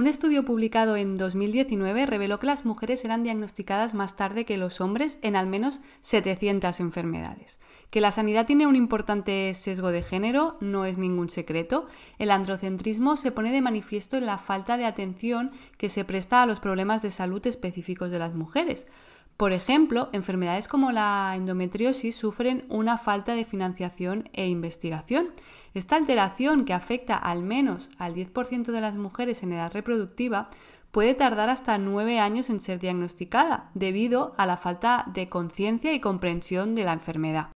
Un estudio publicado en 2019 reveló que las mujeres eran diagnosticadas más tarde que los hombres en al menos 700 enfermedades. Que la sanidad tiene un importante sesgo de género no es ningún secreto. El androcentrismo se pone de manifiesto en la falta de atención que se presta a los problemas de salud específicos de las mujeres. Por ejemplo, enfermedades como la endometriosis sufren una falta de financiación e investigación. Esta alteración, que afecta al menos al 10% de las mujeres en edad reproductiva, puede tardar hasta nueve años en ser diagnosticada, debido a la falta de conciencia y comprensión de la enfermedad.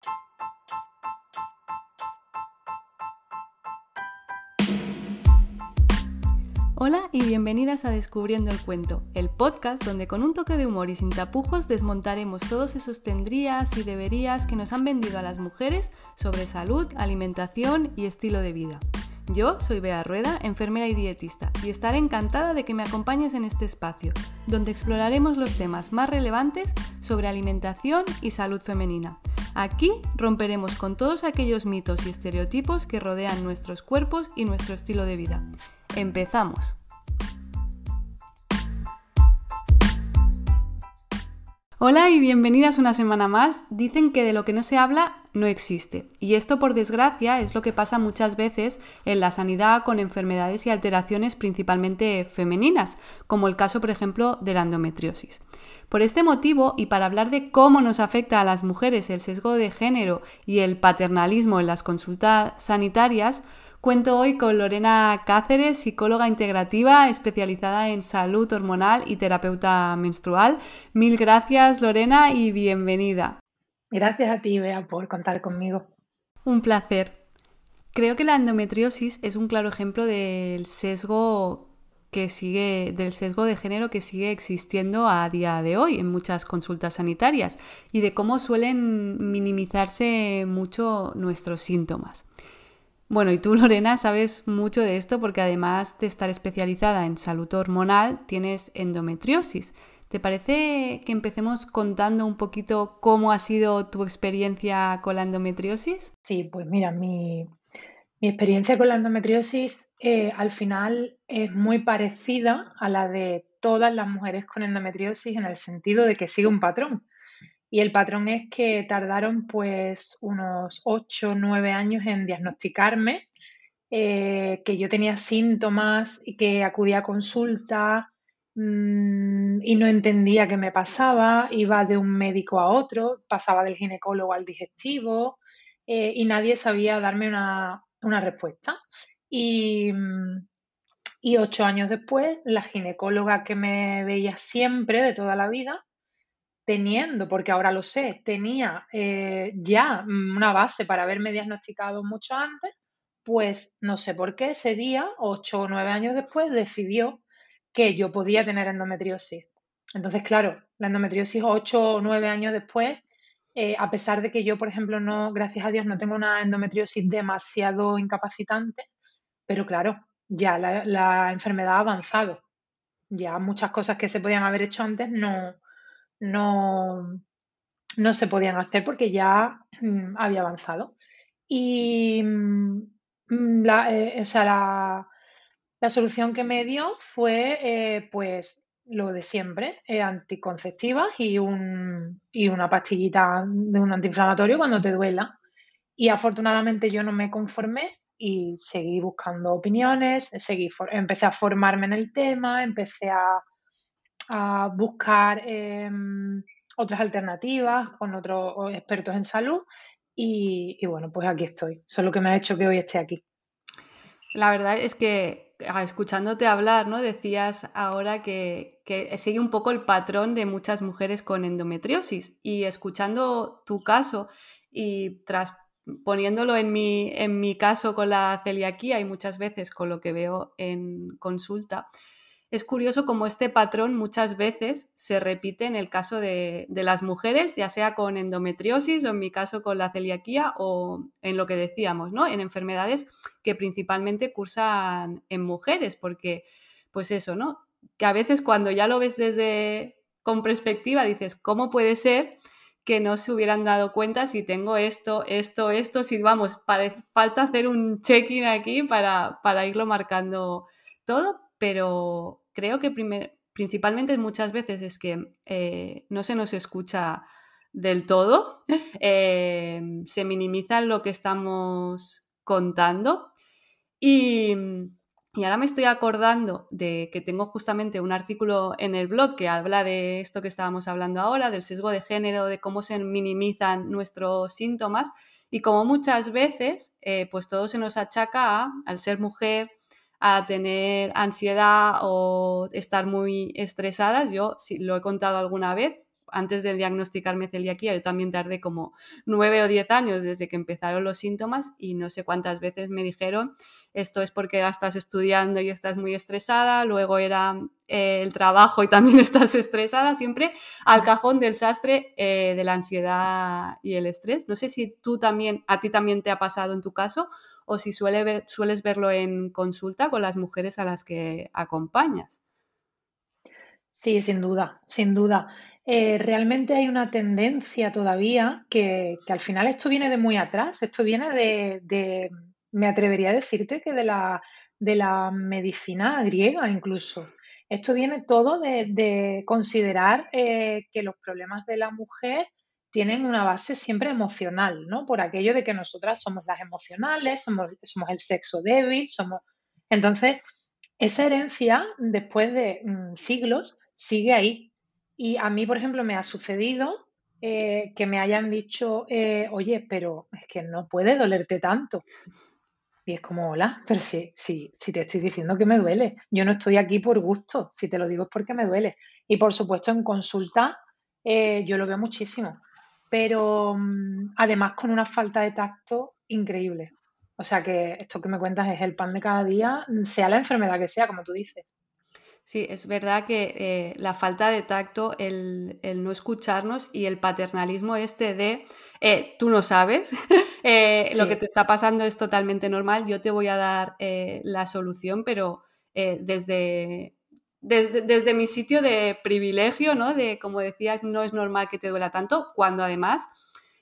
Hola y bienvenidas a Descubriendo el Cuento, el podcast donde con un toque de humor y sin tapujos desmontaremos todos esos tendrías y deberías que nos han vendido a las mujeres sobre salud, alimentación y estilo de vida. Yo soy Bea Rueda, enfermera y dietista, y estaré encantada de que me acompañes en este espacio, donde exploraremos los temas más relevantes sobre alimentación y salud femenina. Aquí romperemos con todos aquellos mitos y estereotipos que rodean nuestros cuerpos y nuestro estilo de vida. Empezamos. Hola y bienvenidas una semana más. Dicen que de lo que no se habla no existe. Y esto, por desgracia, es lo que pasa muchas veces en la sanidad con enfermedades y alteraciones principalmente femeninas, como el caso, por ejemplo, de la endometriosis. Por este motivo, y para hablar de cómo nos afecta a las mujeres el sesgo de género y el paternalismo en las consultas sanitarias, Cuento hoy con Lorena Cáceres, psicóloga integrativa especializada en salud hormonal y terapeuta menstrual. Mil gracias Lorena y bienvenida. Gracias a ti, Bea, por contar conmigo. Un placer. Creo que la endometriosis es un claro ejemplo del sesgo que sigue del sesgo de género que sigue existiendo a día de hoy en muchas consultas sanitarias y de cómo suelen minimizarse mucho nuestros síntomas. Bueno, y tú, Lorena, sabes mucho de esto porque además de estar especializada en salud hormonal, tienes endometriosis. ¿Te parece que empecemos contando un poquito cómo ha sido tu experiencia con la endometriosis? Sí, pues mira, mi, experiencia con la endometriosis eh, al final es muy parecida a la de todas las mujeres con endometriosis en el sentido de que sigue un patrón. Y el patrón es que tardaron pues unos 8 o 9 años en diagnosticarme, eh, que yo tenía síntomas y que acudía a consulta mm, y no entendía qué me pasaba, iba de un médico a otro, pasaba del ginecólogo al digestivo eh, y nadie sabía darme una, respuesta. Y, y ocho años después, la ginecóloga que me veía siempre, de toda la vida, teniendo, porque ahora lo sé, tenía eh, ya una base para haberme diagnosticado mucho antes, pues no sé por qué ese día, ocho o nueve años después, decidió que yo podía tener endometriosis. Entonces, claro, la endometriosis ocho o nueve años después, eh, a pesar de que yo, por ejemplo, no, gracias a Dios, no tengo una endometriosis demasiado incapacitante, pero claro, ya la, la enfermedad ha avanzado. Ya muchas cosas que se podían haber hecho antes no, no, no se podían hacer porque ya mm, había avanzado. Y mm, la, eh, la, solución que me dio fue eh, pues lo de siempre, eh, anticonceptivas y, un, y una pastillita de un antiinflamatorio cuando te duela. Y afortunadamente yo no me conformé y seguí buscando opiniones, seguí empecé a formarme en el tema, empecé a, a buscar em, otras alternativas con otros expertos en salud y, bueno, pues aquí estoy. Solo que me ha hecho que hoy esté aquí. La verdad es que ah, escuchándote hablar, ¿no? Decías ahora que, que, sigue un poco el patrón de muchas mujeres con endometriosis y escuchando tu caso y tras poniéndolo en mi, en mi caso con la celiaquía y muchas veces con lo que veo en consulta, es curioso cómo este patrón muchas veces se repite en el caso de, las mujeres, ya sea con endometriosis o en mi caso con la celiaquía o en lo que decíamos, ¿no? En enfermedades que principalmente cursan en mujeres, porque pues eso, ¿no? Que a veces cuando ya lo ves desde con perspectiva dices, ¿cómo puede ser que no se hubieran dado cuenta si tengo esto, esto, esto, si vamos, falta hacer un check-in aquí para, para irlo marcando todo, pero creo que principalmente muchas veces es que eh, no se nos escucha del todo, em, se minimiza lo que estamos contando. Y, y, ahora me estoy acordando de que tengo justamente un artículo en el blog que habla de esto que estábamos hablando ahora, del sesgo de género, de cómo se minimizan nuestros síntomas. Y como muchas veces eh, pues todo se nos achaca al ser mujer, a tener ansiedad o estar muy estresadas. Yo sí, lo he contado alguna vez, antes de diagnosticarme celiaquía, yo también tardé como nueve o diez años desde que empezaron los síntomas y no sé cuántas veces me dijeron esto es porque estás estudiando y estás muy estresada, luego era eh, el trabajo y también estás estresada, siempre al cajón del sastre eh, de la ansiedad y el estrés. No sé si tú también, a ti también te ha pasado en tu caso o si suele sueles verlo en consulta con las mujeres a las que acompañas. Sí, sin duda, sin duda. Eh, realmente hay una tendencia todavía que, al final esto viene de muy atrás, esto viene de, me atrevería a decirte que de la, de la medicina griega incluso. Esto viene todo de, considerar eh, que los problemas de la mujer tienen una base siempre emocional, ¿no? Por aquello de que nosotras somos las emocionales, somos, somos el sexo débil, somos... Entonces, esa herencia, después de mm, siglos, sigue ahí. Y a mí, por ejemplo, me ha sucedido eh, que me hayan dicho, eh, oye, pero es que no puede dolerte tanto. Y es como, hola, pero sí, sí, sí te estoy diciendo que me duele. Yo no estoy aquí por gusto, si te lo digo es porque me duele. Y por supuesto en consulta eh, yo lo veo muchísimo, pero mm, además con una falta de tacto increíble. O sea que esto que me cuentas es el pan de cada día, sea la enfermedad que sea, como tú dices. Sí, es verdad que eh, la falta de tacto, el, no escucharnos y el paternalismo este de eh, tú no sabes, eh, lo que te está pasando es totalmente normal, yo te voy a dar la solución, pero desde, desde, desde, mi sitio de privilegio, ¿no? De, como decías, no es normal que te duela tanto, cuando además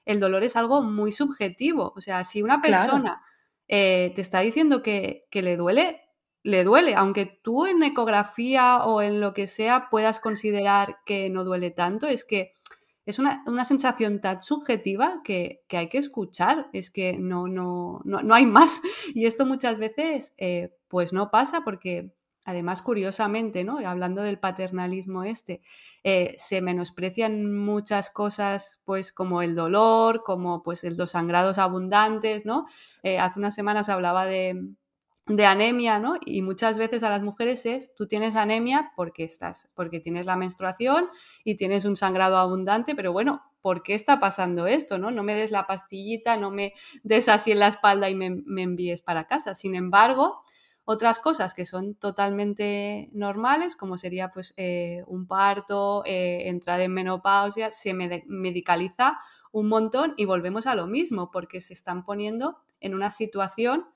el dolor es algo muy subjetivo. O sea, si una persona te está diciendo que, que le duele, le duele, aunque tú en ecografía o en lo que sea puedas considerar que no duele tanto, es que es una, sensación tan subjetiva que, hay que escuchar, es que no, no, no, hay más. Y esto muchas veces eh, pues no pasa porque además curiosamente, ¿no? hablando del paternalismo este, eh, se menosprecian muchas cosas pues como el dolor, como pues los sangrados abundantes, ¿no? Eh, hace unas semanas hablaba de de anemia, ¿no? Y muchas veces a las mujeres es, tú tienes anemia porque estás, porque tienes la menstruación y tienes un sangrado abundante, pero bueno, ¿por qué está pasando esto, no? No me des la pastillita, no me des así en la espalda y me, envíes para casa. Sin embargo, otras cosas que son totalmente normales, como sería pues eh, un parto, eh, entrar en menopausia, se medicaliza un montón y volvemos a lo mismo, porque se están poniendo en una situación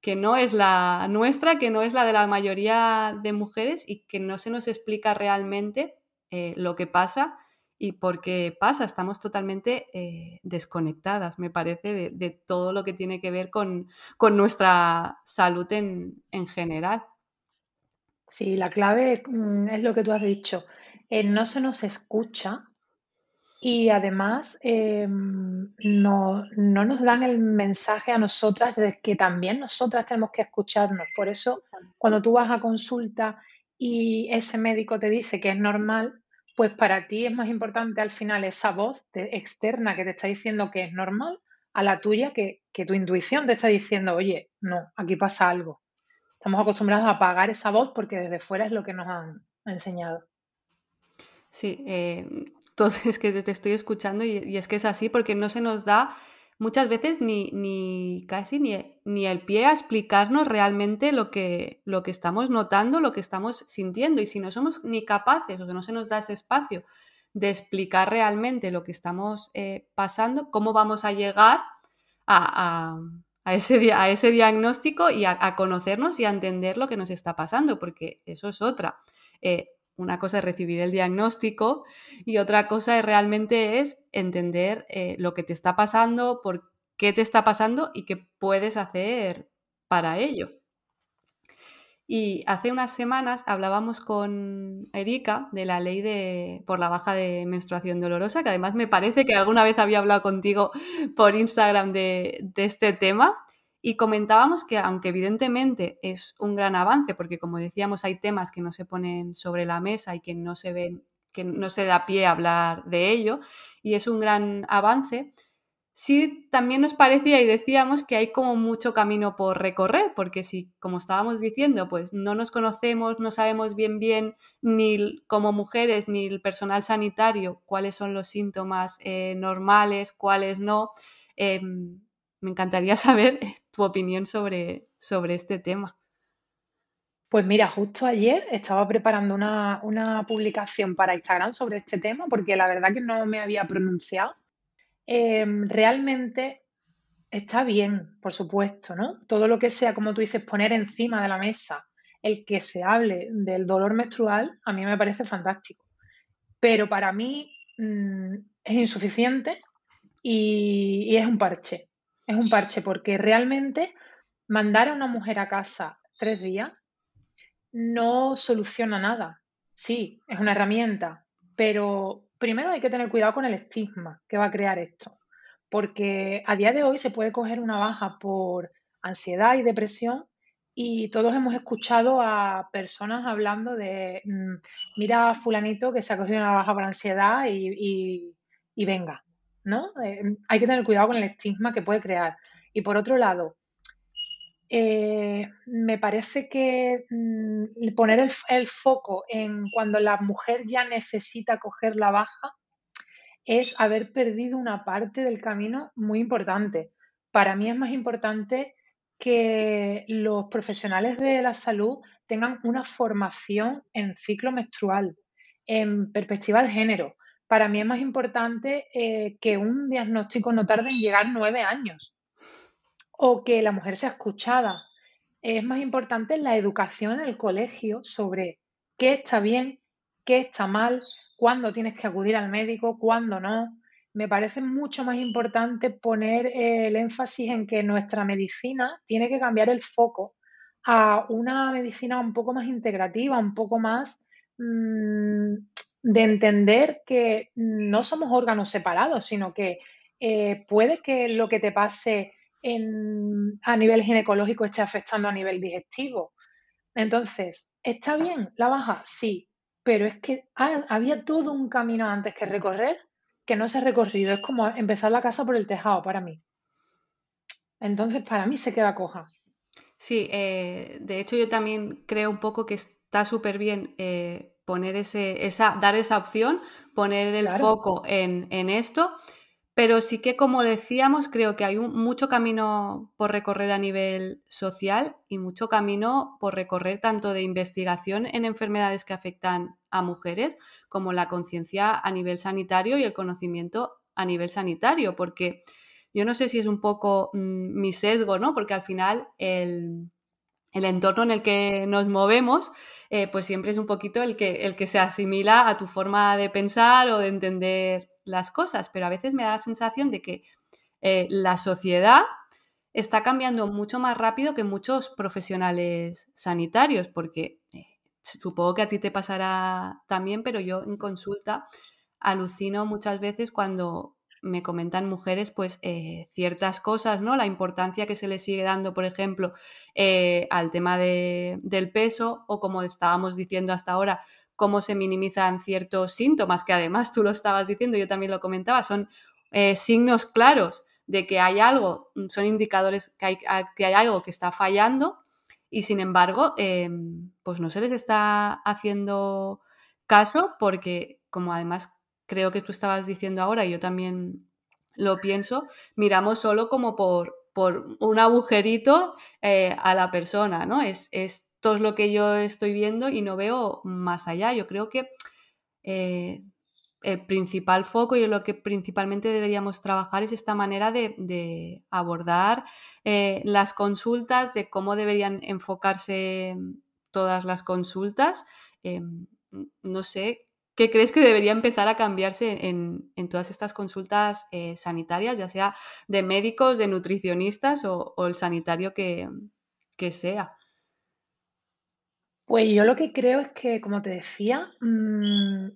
que no es la nuestra, que no es la de la mayoría de mujeres y que no se nos explica realmente eh, lo que pasa y por qué pasa. Estamos totalmente eh, desconectadas, me parece, de, todo lo que tiene que ver con, nuestra salud en, general. Sí, la clave mm, es lo que tú has dicho. Eh, no se nos escucha y además em, no, nos dan el mensaje a nosotras de que también nosotras tenemos que escucharnos. Por eso, cuando tú vas a consulta y ese médico te dice que es normal, pues para ti es más importante al final esa voz externa que te está diciendo que es normal a la tuya que, que tu intuición te está diciendo, oye, no, aquí pasa algo. Estamos acostumbrados a apagar esa voz porque desde fuera es lo que nos han enseñado. Sí, eh, entonces que te estoy escuchando y, es que es así porque no se nos da muchas veces ni, ni casi ni, ni, el pie a explicarnos realmente lo que, lo que estamos notando, lo que estamos sintiendo. Y si no somos ni capaces o que no se nos da ese espacio de explicar realmente lo que estamos eh, pasando, cómo vamos a llegar a, a, ese, a ese, diagnóstico y a, conocernos y a entender lo que nos está pasando, porque eso es otra. Eh, una cosa es recibir el diagnóstico y otra cosa es realmente es entender eh, lo que te está pasando, por qué te está pasando y qué puedes hacer para ello. Y hace unas semanas hablábamos con Erika de la ley de, por la baja de menstruación dolorosa, que además me parece que alguna vez había hablado contigo por Instagram de, de este tema. Y comentábamos que aunque evidentemente es un gran avance, porque como decíamos hay temas que no se ponen sobre la mesa y que no se ven, que no se da pie a hablar de ello, y es un gran avance, sí también nos parecía y decíamos que hay como mucho camino por recorrer, porque si, como estábamos diciendo, pues no nos conocemos, no sabemos bien bien ni como mujeres ni el personal sanitario cuáles son los síntomas eh, normales, cuáles no, em, me encantaría saber tu opinión sobre, sobre este tema. Pues mira, justo ayer estaba preparando una, una publicación para Instagram sobre este tema, porque la verdad que no me había pronunciado Em, realmente está bien, por supuesto, ¿no? Todo lo que sea, como tú dices, poner encima de la mesa el que se hable del dolor menstrual, a mí me parece fantástico. Pero para mí mm, es insuficiente y, es un parche. Es un parche porque realmente mandar a una mujer a casa tres días no soluciona nada. Sí, es una herramienta, pero primero hay que tener cuidado con el estigma que va a crear esto, porque a día de hoy se puede coger una baja por ansiedad y depresión y todos hemos escuchado a personas hablando de, mm, mira fulanito que se ha cogido una baja por ansiedad y, venga, ¿no? Eh, hay que tener cuidado con el estigma que puede crear. Y por otro lado, eh, me parece que mm, poner el, foco en cuando la mujer ya necesita coger la baja es haber perdido una parte del camino muy importante. Para mí es más importante que los profesionales de la salud tengan una formación en ciclo menstrual, en perspectiva de género. Para mí es más importante eh, que un diagnóstico no tarde en llegar nueve años o que la mujer sea escuchada. Es más importante la educación en el colegio sobre qué está bien, qué está mal, cuándo tienes que acudir al médico, cuándo no. Me parece mucho más importante poner el énfasis en que nuestra medicina tiene que cambiar el foco a una medicina un poco más integrativa, un poco más mm, de entender que no somos órganos separados, sino que eh, puede que lo que te pase a nivel ginecológico esté afectando a nivel digestivo. Entonces, ¿está bien la baja? Sí, pero es que había todo un camino antes que recorrer que no se ha recorrido. Es como empezar la casa por el tejado para mí. Entonces, para mí se queda coja. Sí, eh, de hecho yo también creo un poco que está súper bien eh, poner ese, esa, dar esa opción, poner el foco en, en esto pero sí que, como decíamos, creo que hay mucho camino por recorrer a nivel social y mucho camino por recorrer tanto de investigación en enfermedades que afectan a mujeres como la conciencia a nivel sanitario y el conocimiento a nivel sanitario, porque yo no sé si es un poco mm, mi sesgo, ¿no? Porque al final el, entorno en el que nos movemos, eh, pues siempre es un poquito el que, el que se asimila a tu forma de pensar o de entender las cosas, pero a veces me da la sensación de que eh, la sociedad está cambiando mucho más rápido que muchos profesionales sanitarios, porque eh, supongo que a ti te pasará también, pero yo en consulta alucino muchas veces cuando me comentan mujeres pues eh, ciertas cosas, ¿no? La importancia que se le sigue dando, por ejemplo, al tema del peso o como estábamos diciendo hasta ahora, cómo se minimizan ciertos síntomas, que además tú lo estabas diciendo, yo también lo comentaba, son eh, signos claros de que hay algo, mm, son indicadores que hay, que hay algo que está fallando y sin embargo, em, pues no se les está haciendo caso porque, como además creo que tú estabas diciendo ahora, y yo también lo pienso, miramos solo como por, por un agujerito eh, a la persona, ¿no? Es, es todo lo que yo estoy viendo y no veo más allá. Yo creo que eh, el principal foco y lo que principalmente deberíamos trabajar es esta manera de, abordar eh, las consultas, de cómo deberían enfocarse todas las consultas. Em, no sé, ¿qué crees que debería empezar a cambiarse en, todas estas consultas eh, sanitarias, ya sea de médicos, de nutricionistas o, el sanitario que sea? Pues yo lo que creo es que, como te decía, mm,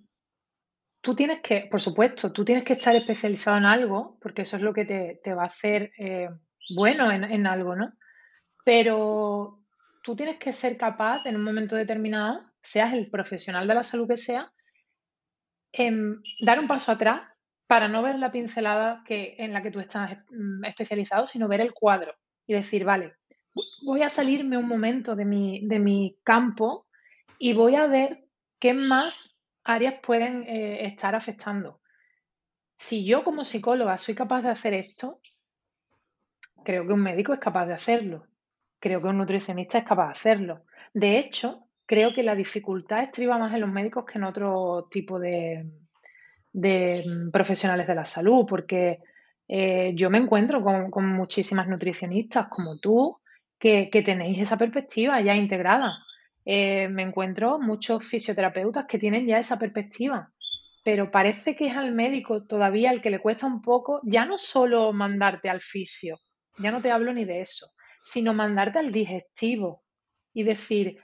tú tienes que, por supuesto, tú tienes que estar especializado en algo, porque eso es lo que te, va a hacer eh, bueno en, en algo, ¿no? Pero tú tienes que ser capaz en un momento determinado, seas el profesional de la salud que sea, en dar un paso atrás para no ver la pincelada que, en la que tú estás mm, especializado, sino ver el cuadro y decir, vale, voy a salirme un momento de mi, de mi campo y voy a ver qué más áreas pueden eh, estar afectando. Si yo como psicóloga soy capaz de hacer esto, creo que un médico es capaz de hacerlo. Creo que un nutricionista es capaz de hacerlo. De hecho, creo que la dificultad estriba más en los médicos que en otro tipo de, mm, profesionales de la salud, porque eh, yo me encuentro con, muchísimas nutricionistas como tú que, tenéis esa perspectiva ya integrada. Eh, me encuentro muchos fisioterapeutas que tienen ya esa perspectiva, pero parece que es al médico todavía el que le cuesta un poco, ya no solo mandarte al fisio, ya no te hablo ni de eso, sino mandarte al digestivo y decir,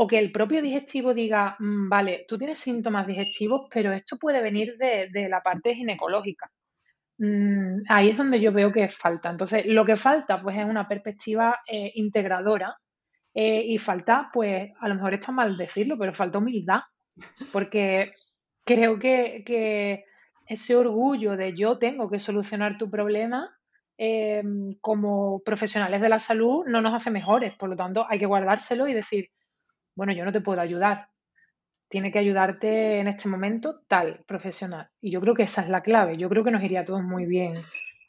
o que el propio digestivo diga, mm, vale, tú tienes síntomas digestivos, pero esto puede venir de, la parte ginecológica. Mm, ahí es donde yo veo que falta. Entonces, lo que falta, pues, es una perspectiva eh, integradora eh, y falta, pues, a lo mejor está mal decirlo, pero falta humildad, porque creo que, que ese orgullo de yo tengo que solucionar tu problema em, como profesionales de la salud no nos hace mejores. Por lo tanto, hay que guardárselo y decir, bueno, yo no te puedo ayudar. Tiene que ayudarte en este momento tal profesional. Y yo creo que esa es la clave. Yo creo que nos iría todo muy bien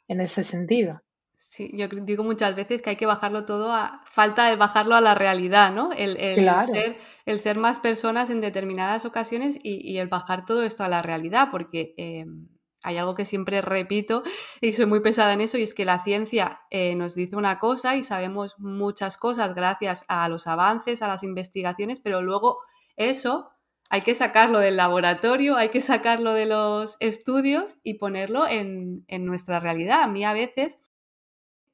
en ese sentido. Sí, yo digo muchas veces que hay que bajarlo todo a. Falta de bajarlo a la realidad, ¿no? El, ser, el ser más personas en determinadas ocasiones y, el bajar todo esto a la realidad, porque em, hay algo que siempre repito y soy muy pesada en eso, y es que la ciencia eh, nos dice una cosa y sabemos muchas cosas gracias a los avances, a las investigaciones, pero luego eso hay que sacarlo del laboratorio, hay que sacarlo de los estudios y ponerlo en, nuestra realidad. A mí a veces,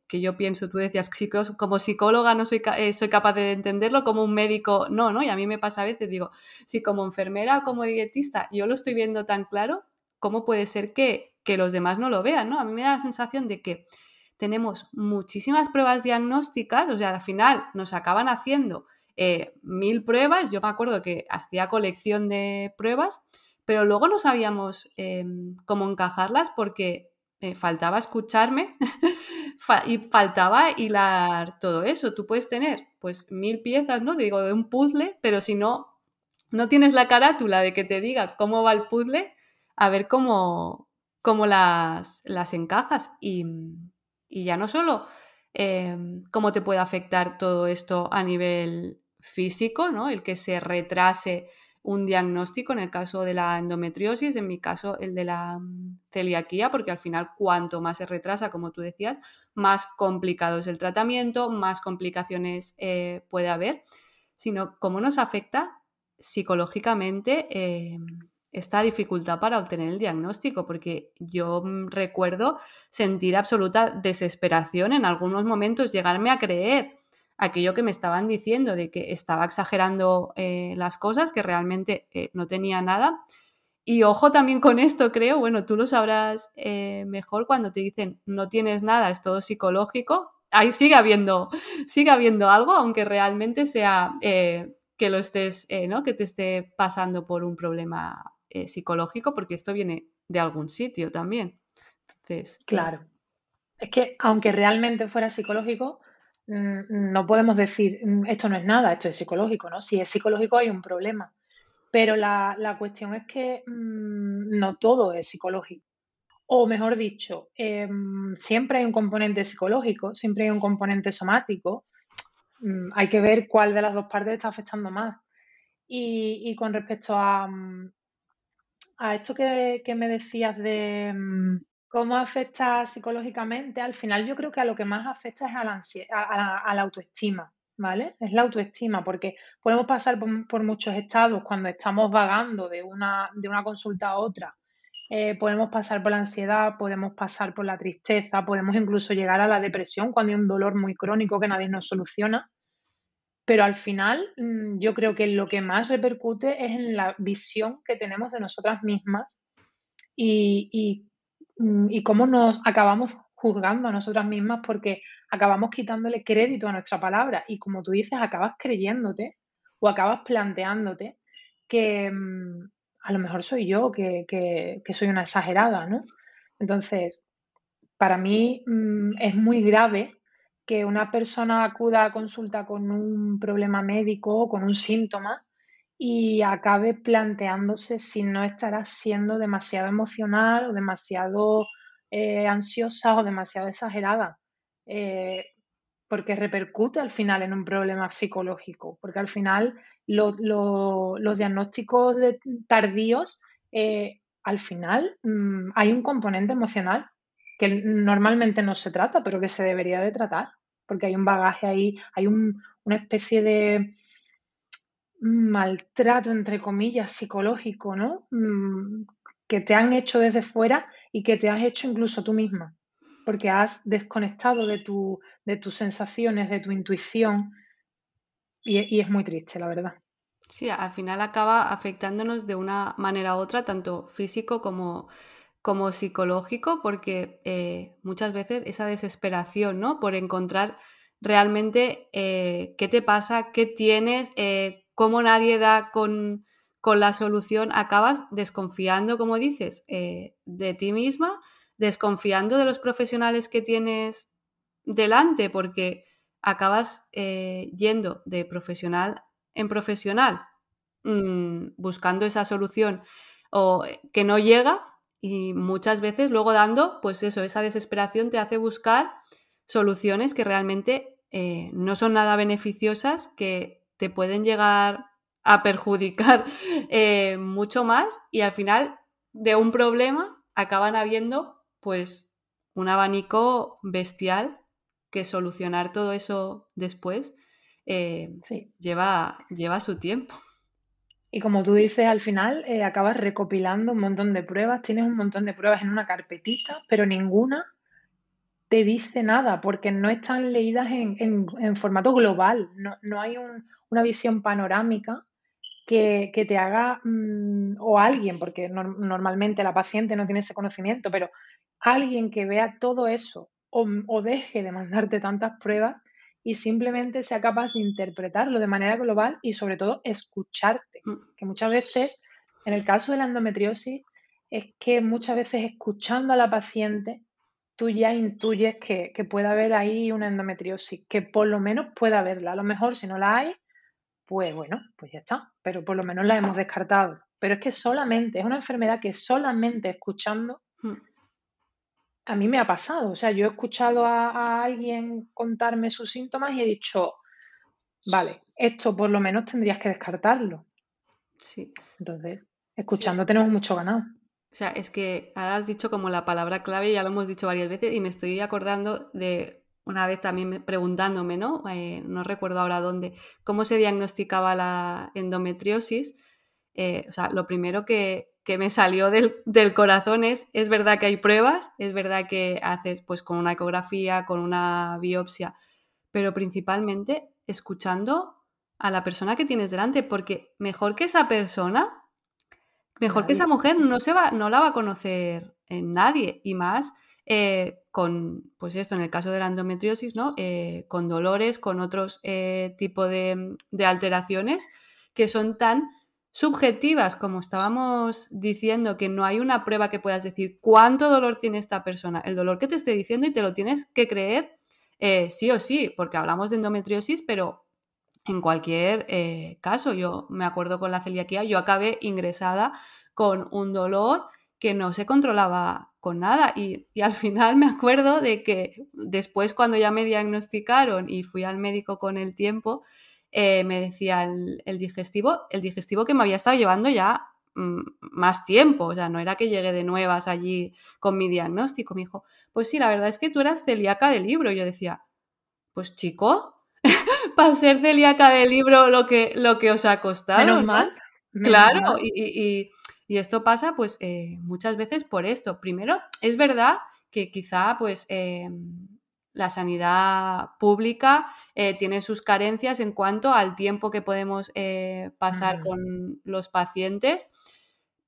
que yo pienso, tú decías, como psicóloga no soy, eh, soy capaz de entenderlo, como un médico no, ¿no? Y a mí me pasa a veces, digo, si como enfermera o como dietista yo lo estoy viendo tan claro, ¿cómo puede ser que, los demás no lo vean? ¿no? A mí me da la sensación de que tenemos muchísimas pruebas diagnósticas, o sea, al final nos acaban haciendo eh, mil pruebas, yo me acuerdo que hacía colección de pruebas, pero luego no sabíamos em, cómo encajarlas porque eh, faltaba escucharme y faltaba hilar todo eso. Tú puedes tener pues mil piezas, ¿no? Digo, de un puzzle, pero si no, no tienes la carátula de que te diga cómo va el puzzle, a ver cómo, cómo las, las, encajas y, ya no solo em, cómo te puede afectar todo esto a nivel físico, ¿no? El que se retrase un diagnóstico en el caso de la endometriosis, en mi caso el de la mm, celiaquía, porque al final cuanto más se retrasa, como tú decías, más complicado es el tratamiento, más complicaciones eh, puede haber, sino cómo nos afecta psicológicamente em, esta dificultad para obtener el diagnóstico, porque yo mm, recuerdo sentir absoluta desesperación en algunos momentos, llegarme a creer aquello que me estaban diciendo de que estaba exagerando eh, las cosas, que realmente eh, no tenía nada. Y ojo también con esto, creo, bueno, tú lo sabrás eh, mejor cuando te dicen no tienes nada, es todo psicológico. Ahí sigue habiendo, sigue habiendo algo, aunque realmente sea que lo estés, ¿no? Que te esté pasando por un problema eh, psicológico, porque esto viene de algún sitio también. Entonces, claro. Es que aunque realmente fuera psicológico, mm, no podemos decir mm, esto no es nada, esto es psicológico, ¿no? Si es psicológico hay un problema. Pero la, cuestión es que mm, no todo es psicológico. O mejor dicho, em, siempre hay un componente psicológico, siempre hay un componente somático. hay que ver cuál de las dos partes está afectando más. y con respecto a, a esto que, me decías de mm, cómo afecta psicológicamente, al final yo creo que a lo que más afecta es a la, a, la autoestima, ¿vale? Es la autoestima, porque podemos pasar por, muchos estados cuando estamos vagando de una, de una consulta a otra. Eh, podemos pasar por la ansiedad, podemos pasar por la tristeza, podemos incluso llegar a la depresión cuando hay un dolor muy crónico que nadie nos soluciona. Pero al final mm, yo creo que lo que más repercute es en la visión que tenemos de nosotras mismas y, mm, y cómo nos acabamos juzgando a nosotras mismas porque acabamos quitándole crédito a nuestra palabra y como tú dices, acabas creyéndote o acabas planteándote que mm, a lo mejor soy yo, que, que, soy una exagerada, ¿no? Entonces, para mí es muy grave que una persona acuda a consulta con un problema médico o con un síntoma y acabe planteándose si no estará siendo demasiado emocional o demasiado eh, ansiosa o demasiado exagerada. Eh, porque repercute al final en un problema psicológico, porque al final los diagnósticos tardíos, eh, al final mm, hay un componente emocional que normalmente no se trata, pero que se debería de tratar, porque hay un bagaje ahí, hay una especie de maltrato, entre comillas, psicológico, ¿no? Mm, que te han hecho desde fuera y que te has hecho incluso tú misma porque has desconectado de, tu, de tus sensaciones, de tu intuición, y, es muy triste, la verdad. Sí, al final acaba afectándonos de una manera u otra, tanto físico como, como psicológico, porque eh, muchas veces esa desesperación, ¿no? Por encontrar realmente eh, qué te pasa, qué tienes, eh, cómo nadie da con, con, la solución, acabas desconfiando, como dices, de ti misma desconfiando de los profesionales que tienes delante porque acabas eh, yendo de profesional en profesional mm, buscando esa solución o eh, que no llega y muchas veces luego dando, pues eso, esa desesperación te hace buscar soluciones que realmente eh, no son nada beneficiosas, que te pueden llegar a perjudicar mucho más y al final de un problema acaban habiendo pues un abanico bestial que solucionar todo eso después eh, lleva, lleva su tiempo. Y como tú dices, al final eh, acabas recopilando un montón de pruebas, tienes un montón de pruebas en una carpetita, pero ninguna te dice nada porque no están leídas en, formato global, no, hay una visión panorámica que, te haga, mm, o alguien, porque normalmente la paciente no tiene ese conocimiento, pero alguien que vea todo eso o, deje de mandarte tantas pruebas y simplemente sea capaz de interpretarlo de manera global y sobre todo escucharte. Mm. Que muchas veces, en el caso de la endometriosis, es que muchas veces escuchando a la paciente, tú ya intuyes que, que puede haber ahí una endometriosis, que por lo menos pueda haberla. A lo mejor si no la hay, pues bueno, pues ya está, pero por lo menos la hemos descartado. Pero es que solamente, es una enfermedad que solamente escuchando mm a mí me ha pasado. O sea, yo he escuchado a, alguien contarme sus síntomas y he dicho, vale, esto por lo menos tendrías que descartarlo. Sí. Entonces, escuchando tenemos mucho ganado. O sea, es que ahora has dicho como la palabra clave, ya lo hemos dicho varias veces, y me estoy acordando de una vez también preguntándome, ¿no? Eh, no recuerdo ahora dónde, cómo se diagnosticaba la endometriosis. Eh, o sea, lo primero que, que me salió del, corazón es, es verdad que hay pruebas, es verdad que haces pues con una ecografía, con una biopsia, pero principalmente escuchando a la persona que tienes delante, porque mejor que esa persona, mejor que esa mujer no, se va, no la va a conocer en nadie, y más eh, con, pues esto, en el caso de la endometriosis, ¿no? Eh, con dolores, con otros eh, tipo de, de alteraciones que son tan subjetivas, como estábamos diciendo, que no hay una prueba que puedas decir cuánto dolor tiene esta persona, el dolor que te esté diciendo y te lo tienes que creer eh, sí o sí, porque hablamos de endometriosis, pero en cualquier eh, caso, yo me acuerdo con la celiaquía, yo acabé ingresada con un dolor que no se controlaba con nada. Y, y, al final me acuerdo de que después cuando ya me diagnosticaron y fui al médico con el tiempo, eh, me decía el, digestivo, el digestivo que me había estado llevando ya mm, más tiempo, o sea, no era que llegué de nuevas allí con mi diagnóstico. Me dijo, pues sí, la verdad es que tú eras celíaca del libro. Y yo decía, pues chico, para ser celíaca del libro lo que, lo que os ha costado. Menos mal. claro, Y, esto pasa pues eh, muchas veces por esto. Primero, es verdad que quizá pues em, la sanidad pública eh, tiene sus carencias en cuanto al tiempo que podemos eh, pasar con los pacientes,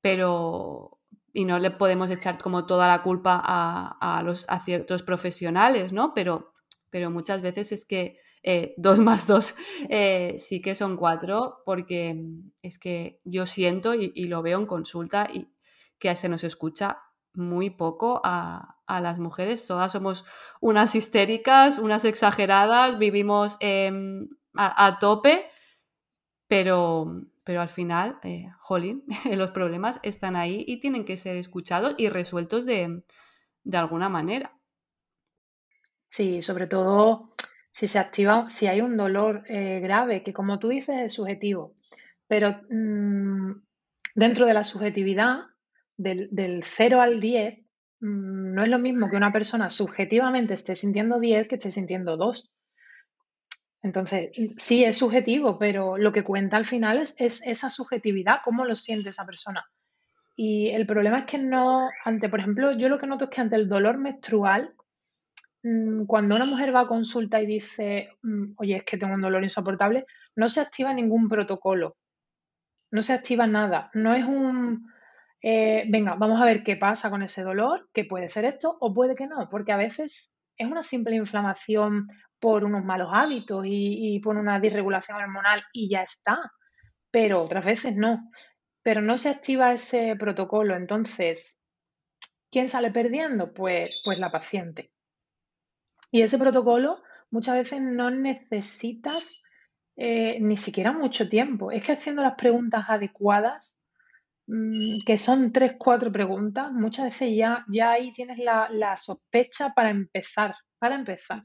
pero y no le podemos echar como toda la culpa a, los, a ciertos profesionales, ¿no? Pero, pero muchas veces es que eh, dos más dos sí que son cuatro, porque es que yo siento y, y, lo veo en consulta y que se nos escucha muy poco a, las mujeres. Todas somos unas histéricas, unas exageradas, vivimos em, a, tope, pero, pero al final, eh, jolín, los problemas están ahí y tienen que ser escuchados y resueltos de, alguna manera. Sí, sobre todo si se activa, si hay un dolor eh, grave, que como tú dices es subjetivo, pero mm, dentro de la subjetividad del, del 0 al 10 mm, no es lo mismo que una persona subjetivamente esté sintiendo 10 que esté sintiendo 2. Entonces, sí es subjetivo, pero lo que cuenta al final es, esa subjetividad, cómo lo siente esa persona. Y el problema es que no, ante, por ejemplo, yo lo que noto es que ante el dolor menstrual, mm, cuando una mujer va a consulta y dice, mm, oye, es que tengo un dolor insoportable, no se activa ningún protocolo, no se activa nada, no es un, eh, venga, vamos a ver qué pasa con ese dolor, que puede ser esto o puede que no, porque a veces es una simple inflamación por unos malos hábitos y, por una disregulación hormonal y ya está, pero otras veces no. Pero no se activa ese protocolo, entonces, ¿quién sale perdiendo? Pues, pues la paciente. Y ese protocolo muchas veces no necesitas eh, ni siquiera mucho tiempo. Es que haciendo las preguntas adecuadas que son tres, cuatro preguntas, muchas veces ya, ya ahí tienes la, sospecha para empezar, para empezar.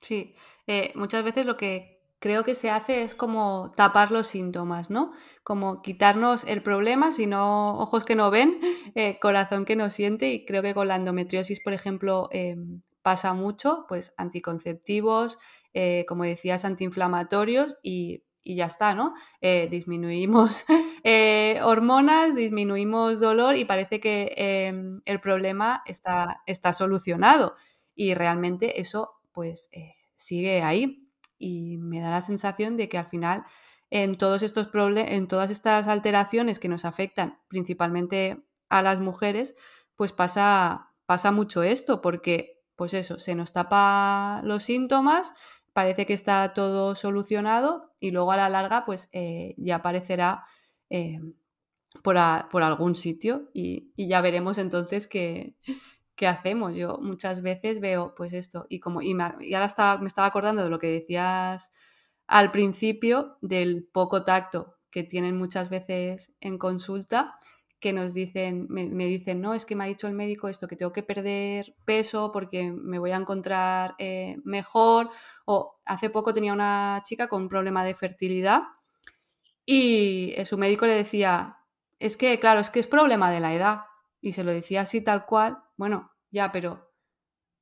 Sí, eh, muchas veces lo que creo que se hace es como tapar los síntomas, ¿no? Como quitarnos el problema, sino ojos que no ven, eh, corazón que no siente, y creo que con la endometriosis, por ejemplo, em, pasa mucho, pues anticonceptivos, eh, como decías, antiinflamatorios y y ya está, ¿no? Eh, disminuimos eh, hormonas, disminuimos dolor y parece que em, el problema está, está, solucionado. Y realmente eso pues eh, sigue ahí y me da la sensación de que al final en todos estos en todas estas alteraciones que nos afectan principalmente a las mujeres, pues pasa, pasa mucho esto, porque pues eso, se nos tapa los síntomas, parece que está todo solucionado y luego a la larga pues eh, ya aparecerá eh, por, algún sitio y, ya veremos entonces qué, hacemos. Yo muchas veces veo pues esto y como y, ahora me estaba acordando de lo que decías al principio del poco tacto que tienen muchas veces en consulta que nos dicen, me, dicen, no, es que me ha dicho el médico esto, que tengo que perder peso porque me voy a encontrar eh, mejor. O hace poco tenía una chica con un problema de fertilidad y eh, su médico le decía, es que, claro, es que es problema de la edad. Y se lo decía así tal cual, bueno, ya, pero,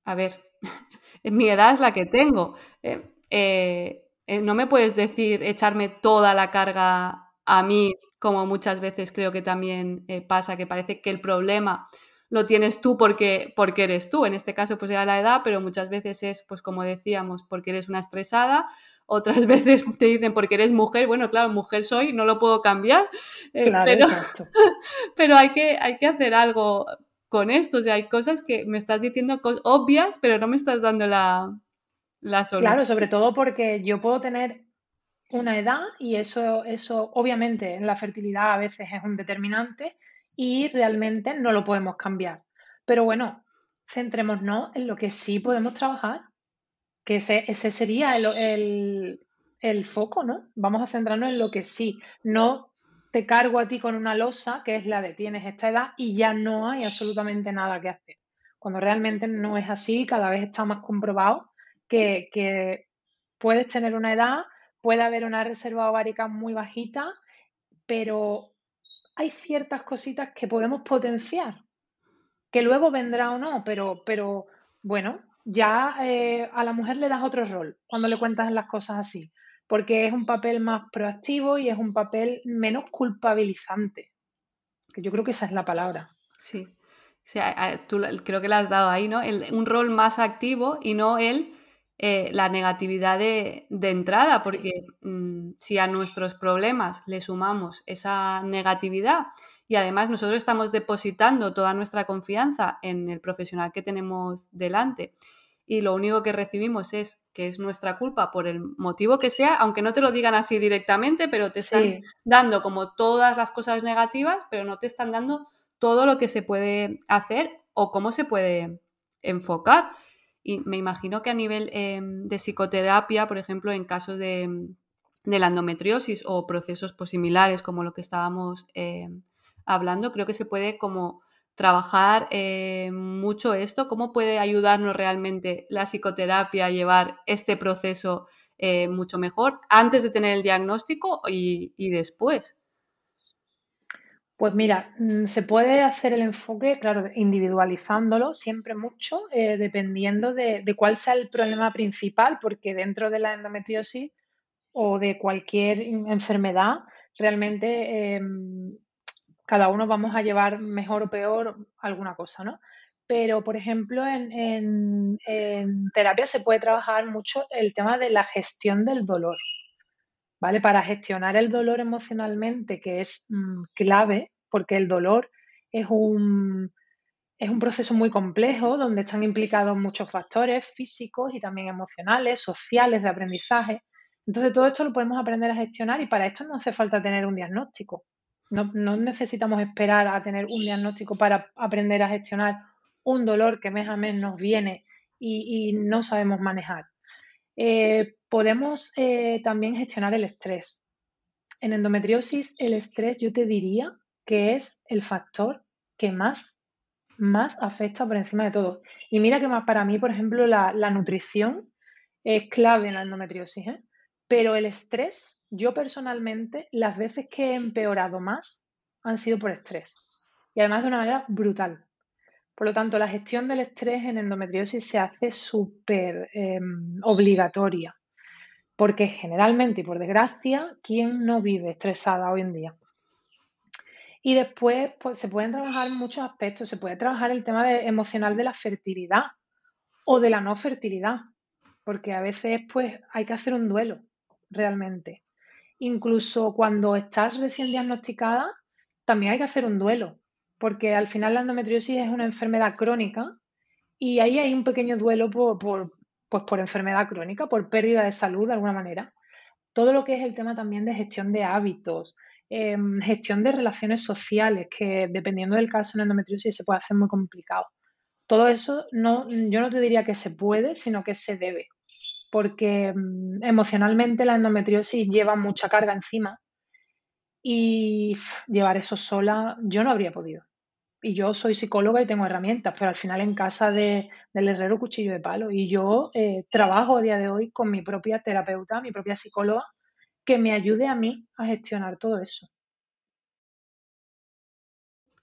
a ver, mi edad es la que tengo. Eh, no me puedes decir, echarme toda la carga a mí como muchas veces creo que también eh, pasa, que parece que el problema lo tienes tú porque, porque eres tú. En este caso, pues era la edad, pero muchas veces es, pues como decíamos, porque eres una estresada. Otras veces te dicen porque eres mujer. Bueno, claro, mujer soy, no lo puedo cambiar. Eh, pero, pero hay, que, hay que hacer algo con esto. O sea, hay cosas que me estás diciendo obvias, pero no me estás dando la, la solución. Claro, sobre todo porque yo puedo tener una edad y eso, eso obviamente en la fertilidad a veces es un determinante y realmente no lo podemos cambiar. Pero bueno, centrémonos en lo que sí podemos trabajar, que ese, ese sería el, el, foco, ¿no? Vamos a centrarnos en lo que sí. No te cargo a ti con una losa, que es la de tienes esta edad y ya no hay absolutamente nada que hacer. Cuando realmente no es así, cada vez está más comprobado que, que puedes tener una edad puede haber una reserva ovárica muy bajita, pero hay ciertas cositas que podemos potenciar, que luego vendrá o no, pero, pero bueno, ya eh, a la mujer le das otro rol cuando le cuentas las cosas así, porque es un papel más proactivo y es un papel menos culpabilizante, que yo creo que esa es la palabra. Sí. tú creo que le has dado ahí, ¿no? un rol más activo y no el, eh, la negatividad de, entrada, porque mm, si a nuestros problemas le sumamos esa negatividad y además nosotros estamos depositando toda nuestra confianza en el profesional que tenemos delante y lo único que recibimos es que es nuestra culpa por el motivo que sea, aunque no te lo digan así directamente, pero te están dando como todas las cosas negativas, pero no te están dando todo lo que se puede hacer o cómo se puede enfocar. Y me imagino que a nivel em, de psicoterapia, por ejemplo, en casos de, la endometriosis o procesos similares como lo que estábamos em, hablando, creo que se puede como trabajar eh, mucho esto, cómo puede ayudarnos realmente la psicoterapia a llevar este proceso eh, mucho mejor antes de tener el diagnóstico y, después. Pues mira, mm, se puede hacer el enfoque, claro, individualizándolo siempre mucho, eh, dependiendo de, cuál sea el problema principal, porque dentro de la endometriosis o de cualquier enfermedad, realmente em, cada uno vamos a llevar mejor o peor alguna cosa, ¿no? Pero, por ejemplo, en, terapia se puede trabajar mucho el tema de la gestión del dolor, ¿vale? Para gestionar el dolor emocionalmente, que es mm, clave, porque el dolor es un, es un proceso muy complejo donde están implicados muchos factores físicos y también emocionales, sociales, de aprendizaje. Entonces, todo esto lo podemos aprender a gestionar y para esto no hace falta tener un diagnóstico. No, necesitamos esperar a tener un diagnóstico para aprender a gestionar un dolor que mes a mes nos viene y, no sabemos manejar. Eh, podemos eh, también gestionar el estrés. En endometriosis, el estrés yo te diría que es el factor que más, más afecta por encima de todo. Y mira que más para mí, por ejemplo, la, la nutrición es clave en la endometriosis, ¿eh? pero el estrés yo personalmente, las veces que he empeorado más han sido por estrés. Y además de una manera brutal. Por lo tanto, la gestión del estrés en endometriosis se hace súper em, obligatoria. Porque generalmente y por desgracia, ¿quién no vive estresada hoy en día? Y después pues, se pueden trabajar muchos aspectos. Se puede trabajar el tema emocional de la fertilidad o de la no fertilidad. Porque a veces pues, hay que hacer un duelo realmente. Incluso cuando estás recién diagnosticada, también hay que hacer un duelo, porque al final la endometriosis es una enfermedad crónica y ahí hay un pequeño duelo por, pues por enfermedad crónica, por pérdida de salud de alguna manera. Todo lo que es el tema también de gestión de hábitos, em, gestión de relaciones sociales, que dependiendo del caso en endometriosis se puede hacer muy complicado. Todo eso no, yo no te diría que se puede, sino que se debe porque mm, emocionalmente la endometriosis lleva mucha carga encima y llevar eso sola yo no habría podido. Y yo soy psicóloga y tengo herramientas, pero al final en casa de, del herrero cuchillo de palo. Y yo eh, trabajo a día de hoy con mi propia terapeuta, mi propia psicóloga, que me ayude a mí a gestionar todo eso.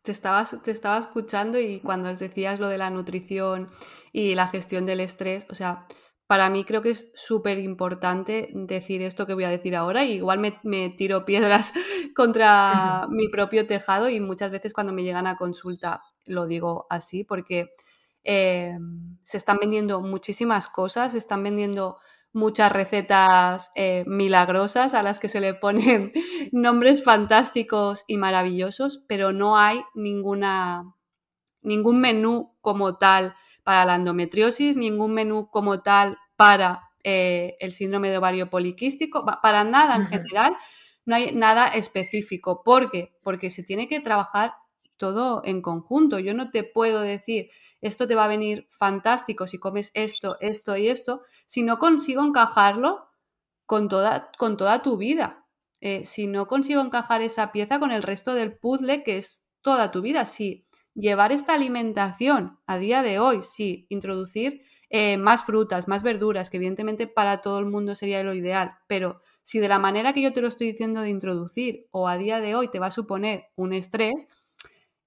Te estaba, te estaba escuchando y cuando decías lo de la nutrición y la gestión del estrés, o sea, para mí creo que es súper importante decir esto que voy a decir ahora. Y igual me, tiro piedras contra mi propio tejado y muchas veces cuando me llegan a consulta lo digo así porque eh, se están vendiendo muchísimas cosas, se están vendiendo muchas recetas eh, milagrosas a las que se le ponen nombres fantásticos y maravillosos, pero no hay ninguna, ningún menú como tal para la endometriosis, ningún menú como tal para eh, el síndrome de ovario poliquístico, para nada en general, no hay nada específico. ¿Por qué? Porque se tiene que trabajar todo en conjunto. Yo no te puedo decir, esto te va a venir fantástico si comes esto, esto y esto, si no consigo encajarlo con toda, con toda tu vida. Eh, si no consigo encajar esa pieza con el resto del puzzle que es toda tu vida. Si llevar esta alimentación a día de hoy, sí, introducir eh, más frutas, más verduras, que evidentemente para todo el mundo sería lo ideal, pero si de la manera que yo te lo estoy diciendo de introducir o a día de hoy te va a suponer un estrés,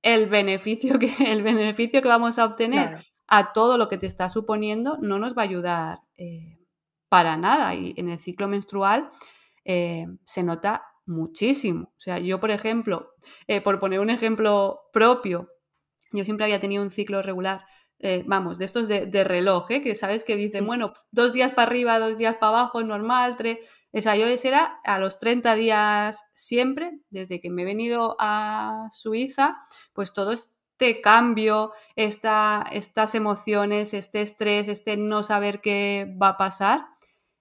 el beneficio que, el beneficio que vamos a obtener a todo lo que te está suponiendo no nos va a ayudar eh, para nada. Y en el ciclo menstrual eh, se nota muchísimo. O sea, yo, por ejemplo, por poner un ejemplo propio, yo siempre había tenido un ciclo regular, eh, vamos, de estos de, reloj, ¿eh? que sabes que dicen, bueno, dos días para arriba, dos días para abajo, normal, tres. O sea, yo ese era a los 30 días siempre, desde que me he venido a Suiza, pues todo este cambio, estas emociones, este estrés, este no saber qué va a pasar,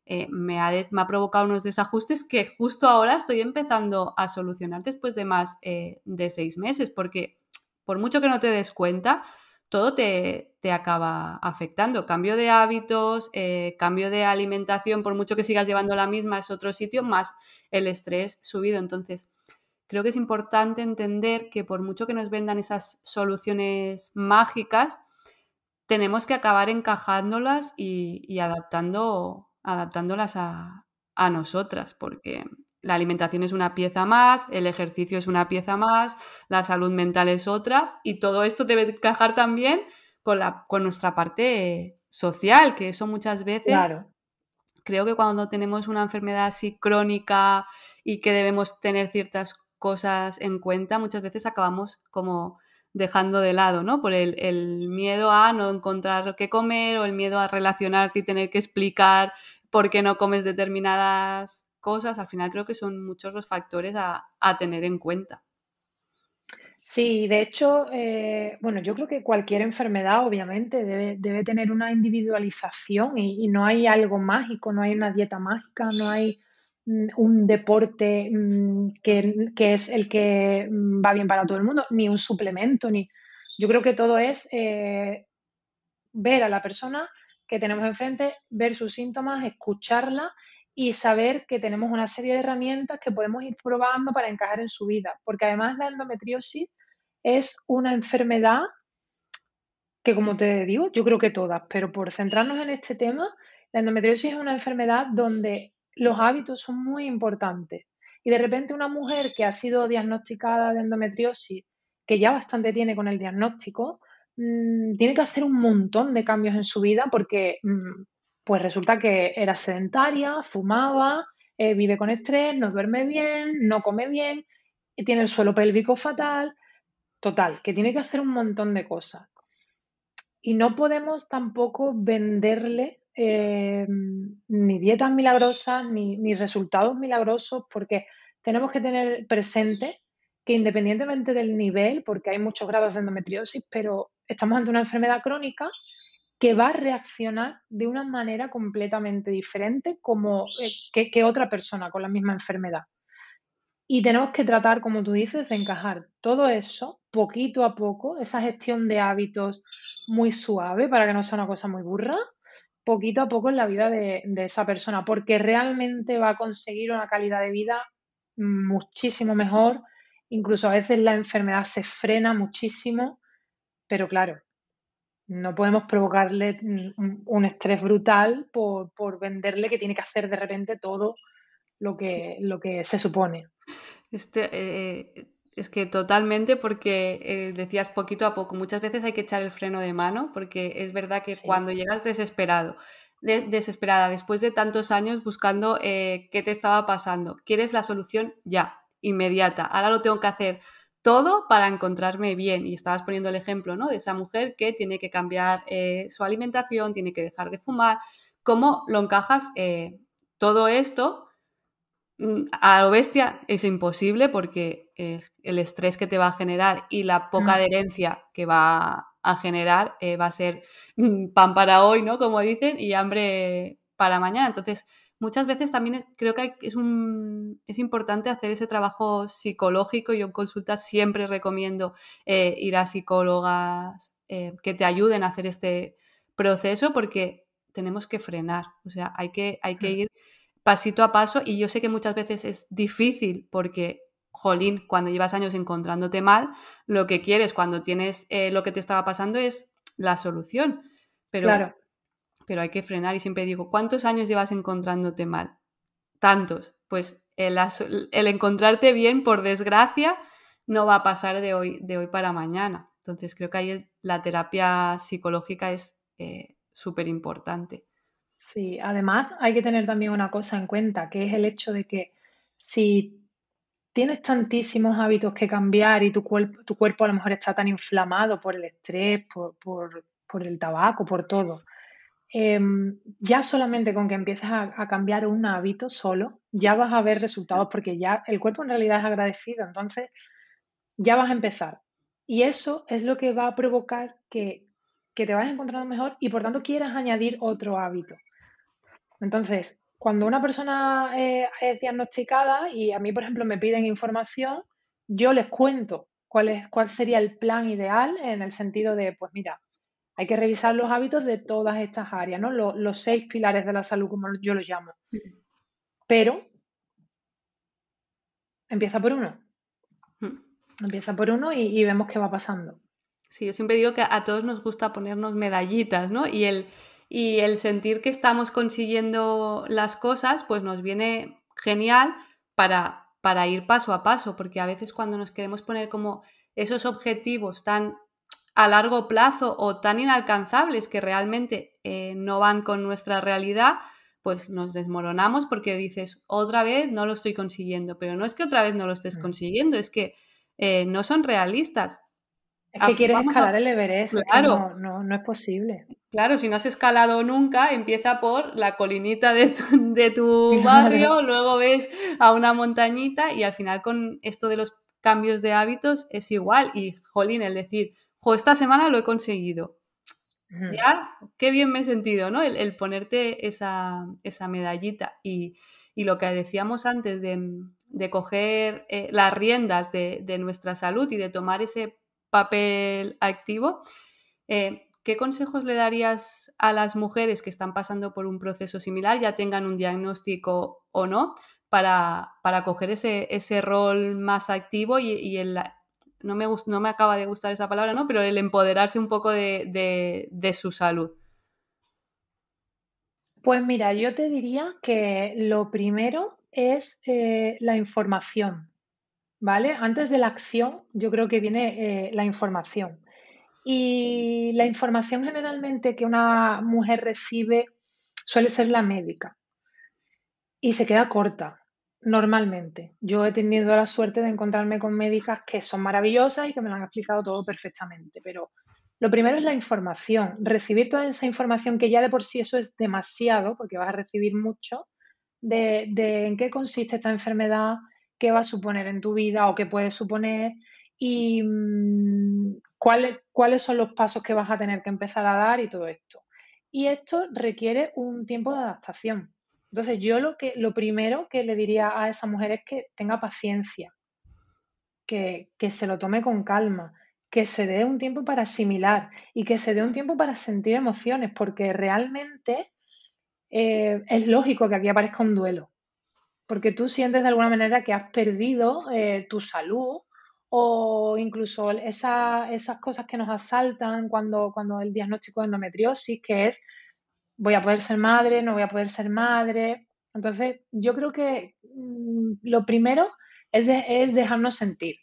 eh, me, ha me, ha provocado unos desajustes que justo ahora estoy empezando a solucionar después de más eh, de seis meses, porque por mucho que no te des cuenta, todo te, acaba afectando. Cambio de hábitos, eh, cambio de alimentación, por mucho que sigas llevando la misma, es otro sitio, más el estrés subido. Entonces, creo que es importante entender que por mucho que nos vendan esas soluciones mágicas, tenemos que acabar encajándolas y adaptando adaptándolas a, nosotras, porque la alimentación es una pieza más, el ejercicio es una pieza más, la salud mental es otra, y todo esto debe encajar también con, la, con nuestra parte social, que eso muchas veces creo que cuando tenemos una enfermedad así crónica y que debemos tener ciertas cosas en cuenta, muchas veces acabamos como dejando de lado, ¿no? Por el, el miedo a no encontrar qué comer o el miedo a relacionarte y tener que explicar por qué no comes determinadas cosas, al final creo que son muchos los factores a, tener en cuenta. Sí, de hecho, eh, bueno, yo creo que cualquier enfermedad obviamente debe, tener una individualización y, no hay algo mágico, no hay una dieta mágica, no hay mm, un deporte mm, que, es el que mm, va bien para todo el mundo, ni un suplemento, ni... Yo creo que todo es eh, ver a la persona que tenemos enfrente, ver sus síntomas, escucharla y saber que tenemos una serie de herramientas que podemos ir probando para encajar en su vida. Porque además la endometriosis es una enfermedad que, como te digo, yo creo que todas, pero por centrarnos en este tema, la endometriosis es una enfermedad donde los hábitos son muy importantes. Y de repente una mujer que ha sido diagnosticada de endometriosis, que ya bastante tiene con el diagnóstico, Mm, tiene que hacer un montón de cambios en su vida porque mm, pues resulta que era sedentaria, fumaba, eh, vive con estrés, no duerme bien, no come bien, tiene el suelo pélvico fatal. Total, que tiene que hacer un montón de cosas. Y no podemos tampoco venderle eh, ni dietas milagrosas ni, ni resultados milagrosos porque tenemos que tener presente que independientemente del nivel, porque hay muchos grados de endometriosis, pero estamos ante una enfermedad crónica que va a reaccionar de una manera completamente diferente como eh, que, otra persona con la misma enfermedad. Y tenemos que tratar, como tú dices, de encajar todo eso poquito a poco, esa gestión de hábitos muy suave para que no sea una cosa muy burra, poquito a poco en la vida de, de esa persona, porque realmente va a conseguir una calidad de vida muchísimo mejor. Incluso a veces la enfermedad se frena muchísimo pero claro, no podemos provocarle un, estrés brutal por, venderle que tiene que hacer de repente todo lo que, lo que se supone. Este, eh, es que totalmente, porque eh, decías poquito a poco, muchas veces hay que echar el freno de mano, porque es verdad que cuando llegas desesperado, desesperada, después de tantos años buscando eh, qué te estaba pasando, quieres la solución ya, inmediata, ahora lo tengo que hacer todo para encontrarme bien. Y estabas poniendo el ejemplo ¿no? de esa mujer que tiene que cambiar eh, su alimentación, tiene que dejar de fumar. ¿Cómo lo encajas eh, todo esto? Mm, a lo bestia es imposible porque eh, el estrés que te va a generar y la poca mm. adherencia que va a generar va a ser mm, pan para hoy, ¿no? Como dicen, y hambre para mañana. Entonces, muchas veces también creo que es, un, es importante hacer ese trabajo psicológico. Yo en consulta siempre recomiendo eh, ir a psicólogas eh, que te ayuden a hacer este proceso porque tenemos que frenar, o sea, hay que, hay que ir pasito a paso y yo sé que muchas veces es difícil porque, jolín, cuando llevas años encontrándote mal, lo que quieres cuando tienes eh, lo que te estaba pasando es la solución. Pero claro pero hay que frenar y siempre digo, ¿cuántos años llevas encontrándote mal? Tantos. Pues el, encontrarte bien, por desgracia, no va a pasar de hoy, de hoy para mañana. Entonces creo que ahí la terapia psicológica es eh, súper importante. Sí, además hay que tener también una cosa en cuenta, que es el hecho de que si tienes tantísimos hábitos que cambiar y tu cuerpo, tu cuerpo a lo mejor está tan inflamado por el estrés, por, el tabaco, por todo. Em, ya solamente con que empieces a, cambiar un hábito solo, ya vas a ver resultados porque ya el cuerpo en realidad es agradecido, entonces ya vas a empezar. Y eso es lo que va a provocar que, que te vayas encontrando mejor y por tanto quieras añadir otro hábito. Entonces, cuando una persona eh, es diagnosticada y a mí, por ejemplo, me piden información, yo les cuento cuál, es, cuál sería el plan ideal en el sentido de, pues mira, hay que revisar los hábitos de todas estas áreas, ¿no? Los, seis pilares de la salud, como yo los llamo. Pero empieza por uno. Hmm. Empieza por uno y, y, vemos qué va pasando. Sí, yo siempre digo que a todos nos gusta ponernos medallitas, ¿no? Y el, y el sentir que estamos consiguiendo las cosas, pues nos viene genial para, para ir paso a paso, porque a veces cuando nos queremos poner como esos objetivos tan a largo plazo o tan inalcanzables que realmente eh, no van con nuestra realidad, pues nos desmoronamos porque dices, otra vez no lo estoy consiguiendo, pero no es que otra vez no lo estés mm. consiguiendo, es que eh, no son realistas. Es que quieres escalar el Everest, claro. no, no, es posible. Claro, si no has escalado nunca, empieza por la colinita de tu, barrio, luego ves a una montañita y al final con esto de los cambios de hábitos es igual. Y, jolín, el decir, esta semana lo he conseguido. Ya, qué bien me he sentido, ¿no? El, ponerte esa, medallita. Y, lo que decíamos antes de, coger eh, las riendas de, de nuestra salud y de tomar ese papel activo. Eh, ¿Qué consejos le darías a las mujeres que están pasando por un proceso similar, ya tengan un diagnóstico o no, para, coger ese, ese, rol más activo y, el, no, me, no me acaba de gustar esa palabra, ¿no? pero el empoderarse un poco de, su salud? Pues mira, yo te diría que lo primero es eh, la información. ¿vale? Antes de la acción, yo creo que viene eh, la información. Y la información generalmente que una mujer recibe suele ser la médica. Y se queda corta, normalmente. Yo he tenido la suerte de encontrarme con médicas que son maravillosas y que me lo han explicado todo perfectamente, pero lo primero es la información, recibir toda esa información que ya de por sí eso es demasiado, porque vas a recibir mucho, de, en qué consiste esta enfermedad, qué va a suponer en tu vida o qué puede suponer y mm, cuáles, cuáles son los pasos que vas a tener que empezar a dar y todo esto. Y esto requiere un tiempo de adaptación. Entonces, yo lo, que, lo primero que le diría a esa mujer es que tenga paciencia, que, que se lo tome con calma, que se dé un tiempo para asimilar y que se dé un tiempo para sentir emociones, porque realmente eh, es lógico que aquí aparezca un duelo porque tú sientes de alguna manera que has perdido eh, tu salud o incluso esas cosas que nos asaltan cuando, cuando el diagnóstico de endometriosis, que es voy a poder ser madre, no voy a poder ser madre. Entonces, yo creo que mm, lo primero es, es dejarnos sentir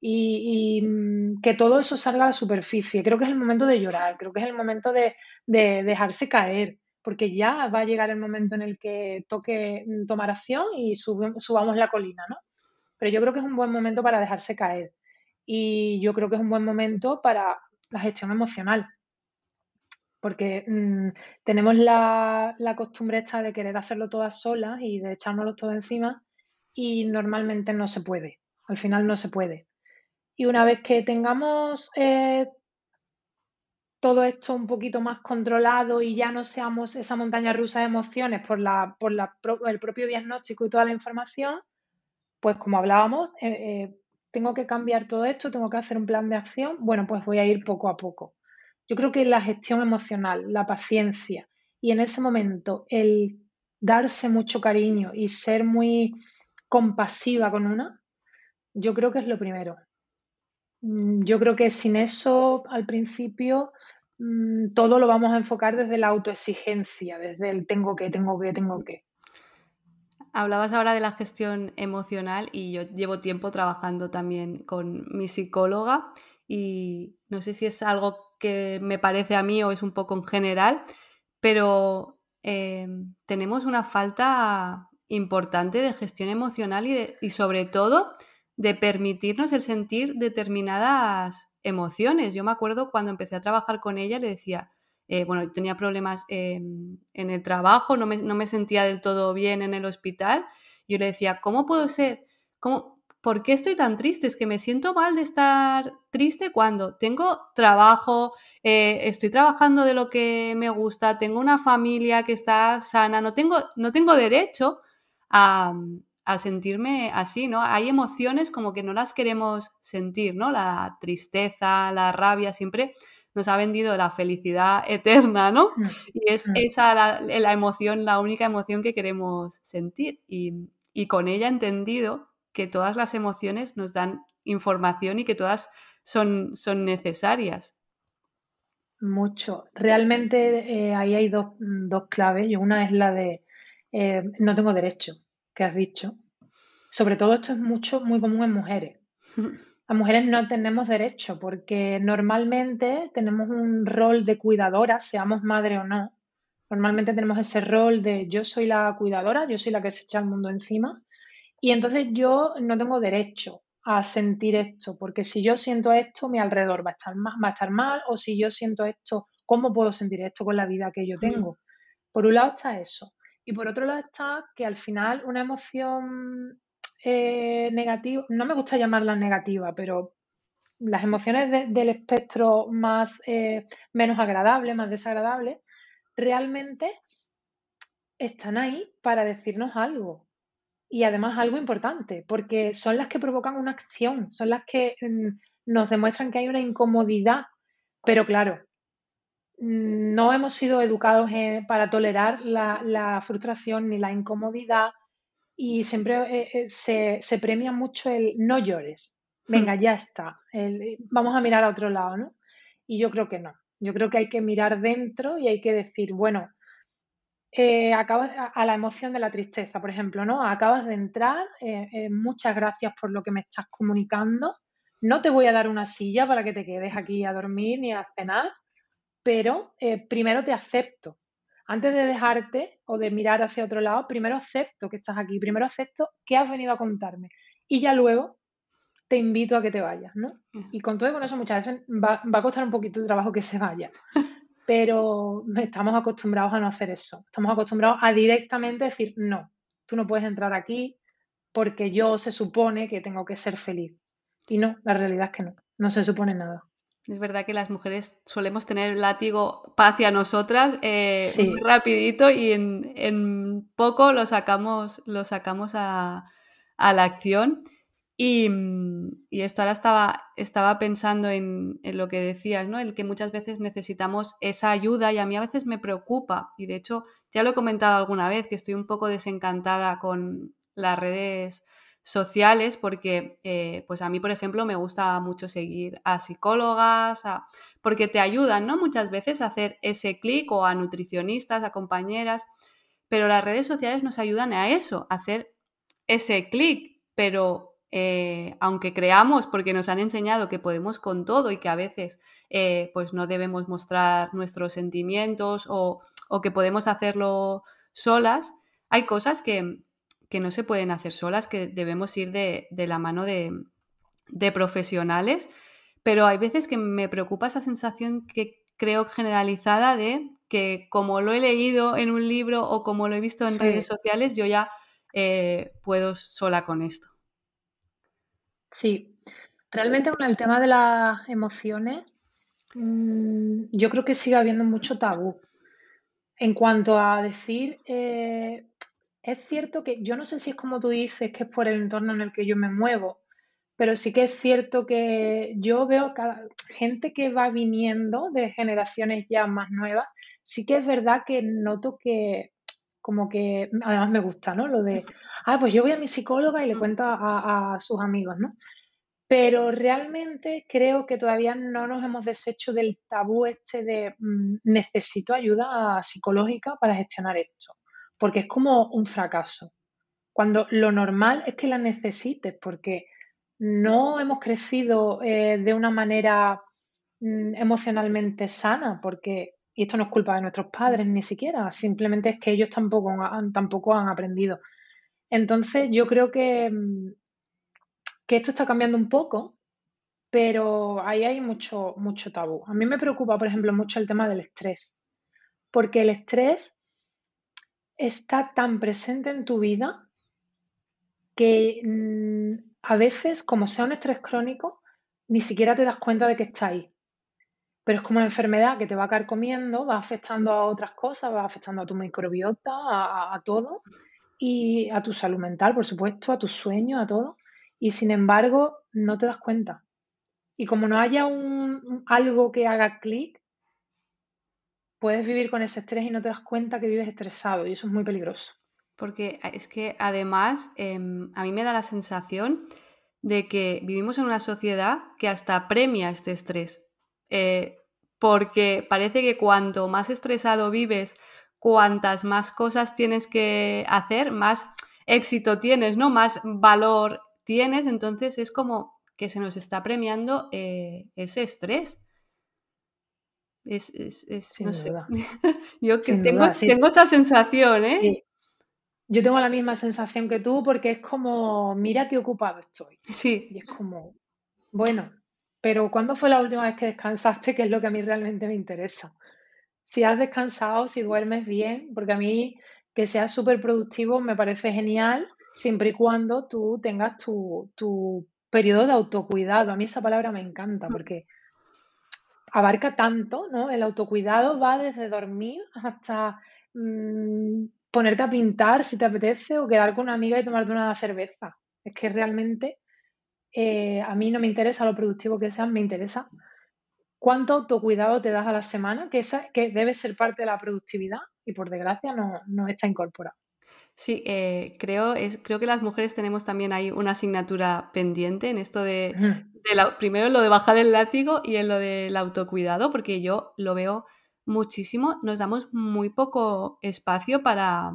y, mm, que todo eso salga a la superficie. Creo que es el momento de llorar, creo que es el momento de, de dejarse caer porque ya va a llegar el momento en el que toque mm, tomar acción y subamos la colina, ¿no? Pero yo creo que es un buen momento para dejarse caer y yo creo que es un buen momento para la gestión emocional, porque mm, tenemos la, costumbre esta de querer hacerlo todas solas y de echárnoslo todo encima y normalmente no se puede, al final no se puede. Y una vez que tengamos eh, todo esto un poquito más controlado y ya no seamos esa montaña rusa de emociones por, la, por el propio diagnóstico y toda la información, pues como hablábamos, eh, eh, tengo que cambiar todo esto, tengo que hacer un plan de acción, bueno, pues voy a ir poco a poco. Yo creo que la gestión emocional, la paciencia y en ese momento el darse mucho cariño y ser muy compasiva con una, yo creo que es lo primero. Mm, yo creo que sin eso al principio Mm, todo lo vamos a enfocar desde la autoexigencia, desde el tengo que, tengo que, tengo que. Hablabas ahora de la gestión emocional y yo llevo tiempo trabajando también con mi psicóloga y no sé si es algo que me parece a mí o es un poco en general, pero em, tenemos una falta importante de gestión emocional y, sobre todo de permitirnos el sentir determinadas emociones. Yo me acuerdo cuando empecé a trabajar con ella, le decía, eh, bueno, tenía problemas en, el trabajo, no me, sentía del todo bien en el hospital. Yo le decía, ¿cómo puedo ser? ¿Cómo, ¿Por qué estoy tan triste? Es que me siento mal de estar triste cuando tengo trabajo, eh, estoy trabajando de lo que me gusta, tengo una familia que está sana, no tengo, no tengo derecho a, a sentirme así, ¿no? Hay emociones como que no las queremos sentir, ¿no? La tristeza, la rabia, siempre nos ha vendido la felicidad eterna, ¿no? Mm, y es mm. esa la, emoción, la única emoción que queremos sentir. Y, con ella he entendido que todas las emociones nos dan información y que todas son, son necesarias. Mucho. Realmente eh, ahí hay dos, dos, claves. Y una es la de eh, no tengo derecho que has dicho. Sobre todo esto es mucho, muy común en mujeres. Las mujeres no tenemos derecho porque normalmente tenemos un rol de cuidadora, seamos madre o no. Normalmente tenemos ese rol de yo soy la cuidadora, yo soy la que se echa el mundo encima y entonces yo no tengo derecho a sentir esto, porque si yo siento esto, mi alrededor va a estar mal, va a estar mal o si yo siento esto, ¿cómo puedo sentir esto con la vida que yo tengo? Por un lado está eso. Y por otro lado está que al final una emoción eh, negativa, no me gusta llamarla negativa, pero las emociones del espectro más eh, menos agradables, más desagradables, realmente están ahí para decirnos algo. Y además algo importante, porque son las que provocan una acción, son las que mm, nos demuestran que hay una incomodidad. Pero claro, no hemos sido educados para tolerar la, frustración ni la incomodidad y siempre eh, eh, se, premia mucho el no llores, venga, hmm. ya está, vamos a mirar a otro lado, ¿no? Y yo creo que no, yo creo que hay que mirar dentro y hay que decir, bueno, eh, acabas a la emoción de la tristeza, por ejemplo, ¿no? Acabas de entrar, muchas gracias por lo que me estás comunicando, no te voy a dar una silla para que te quedes aquí a dormir ni a cenar, pero eh, primero te acepto. Antes de dejarte o de mirar hacia otro lado, primero acepto que estás aquí, primero acepto que has venido a contarme y ya luego te invito a que te vayas, ¿no? Y con todo y con eso muchas veces va, a costar un poquito de trabajo que se vaya, pero estamos acostumbrados a no hacer eso, estamos acostumbrados a directamente decir, no, tú no puedes entrar aquí porque yo se supone que tengo que ser feliz. Y no, la realidad es que no, no se supone nada. Es verdad que las mujeres solemos tener el látigo hacia nosotras eh, muy rapidito y en, poco lo sacamos, lo sacamos a, la acción. Y, esto ahora estaba, estaba pensando en, lo que decías, ¿no? El que muchas veces necesitamos esa ayuda y a mí a veces me preocupa. Y de hecho, ya lo he comentado alguna vez, que estoy un poco desencantada con las redes sociales porque eh, pues a mí, por ejemplo, me gusta mucho seguir a psicólogas, porque te ayudan, ¿no? Muchas veces a hacer ese clic o a nutricionistas, a compañeras, pero las redes sociales nos ayudan a eso, a hacer ese clic, pero eh, aunque creamos, porque nos han enseñado que podemos con todo y que a veces eh, pues no debemos mostrar nuestros sentimientos o, o que podemos hacerlo solas, hay cosas que, que no se pueden hacer solas, que debemos ir de, la mano de, profesionales, pero hay veces que me preocupa esa sensación que creo generalizada de que como lo he leído en un libro o como lo he visto en redes sociales, yo ya eh, puedo sola con esto. Sí, realmente con el tema de las emociones, mm, yo creo que sigue habiendo mucho tabú. En cuanto a decir, eh, es cierto que yo no sé si es como tú dices, que es por el entorno en el que yo me muevo, pero sí que es cierto que yo veo cada, gente que va viniendo de generaciones ya más nuevas, sí que es verdad que noto que como que además me gusta, ¿no? Lo de, ah, pues yo voy a mi psicóloga y le cuento a, a sus amigos, ¿no? Pero realmente creo que todavía no nos hemos deshecho del tabú este de mm, necesito ayuda psicológica para gestionar esto porque es como un fracaso. Cuando lo normal es que la necesites, porque no hemos crecido eh, de una manera mm, emocionalmente sana, porque, y esto no es culpa de nuestros padres ni siquiera, simplemente es que ellos tampoco han, tampoco han aprendido. Entonces, yo creo que, mm, que esto está cambiando un poco, pero ahí hay mucho, mucho tabú. A mí me preocupa, por ejemplo, mucho el tema del estrés, porque el estrés está tan presente en tu vida que mm, a veces, como sea un estrés crónico, ni siquiera te das cuenta de que está ahí. Pero es como una enfermedad que te va a caer comiendo, va afectando a otras cosas, va afectando a tu microbiota, a, todo, y a tu salud mental, por supuesto, a tus sueños, a todo. Y sin embargo, no te das cuenta. Y como no haya un, algo que haga clic, puedes vivir con ese estrés y no te das cuenta que vives estresado y eso es muy peligroso. Porque es que además em, a mí me da la sensación de que vivimos en una sociedad que hasta premia este estrés. Eh, porque parece que cuanto más estresado vives, cuantas más cosas tienes que hacer, más éxito tienes, ¿no? Más valor tienes, entonces es como que se nos está premiando eh, ese estrés. Es, no sé. Yo que tengo, tengo esa sensación, ¿eh? Yo tengo la misma sensación que tú porque es como, mira qué ocupado estoy. Sí. Y es como, bueno, pero ¿cuándo fue la última vez que descansaste? Que es lo que a mí realmente me interesa. Si has descansado, si duermes bien, porque a mí que seas súper productivo me parece genial, siempre y cuando tú tengas tu, tu periodo de autocuidado. A mí esa palabra me encanta porque abarca tanto, ¿no? El autocuidado va desde dormir hasta mm, ponerte a pintar si te apetece o quedar con una amiga y tomarte una cerveza. Es que realmente eh, a mí no me interesa lo productivo que seas, me interesa cuánto autocuidado te das a la semana, que, esa, que debe ser parte de la productividad y por desgracia no, no está incorporado. Sí, eh, creo, es, creo que las mujeres tenemos también ahí una asignatura pendiente en esto de, primero lo de bajar el látigo y en lo del autocuidado, porque yo lo veo muchísimo, nos damos muy poco espacio para,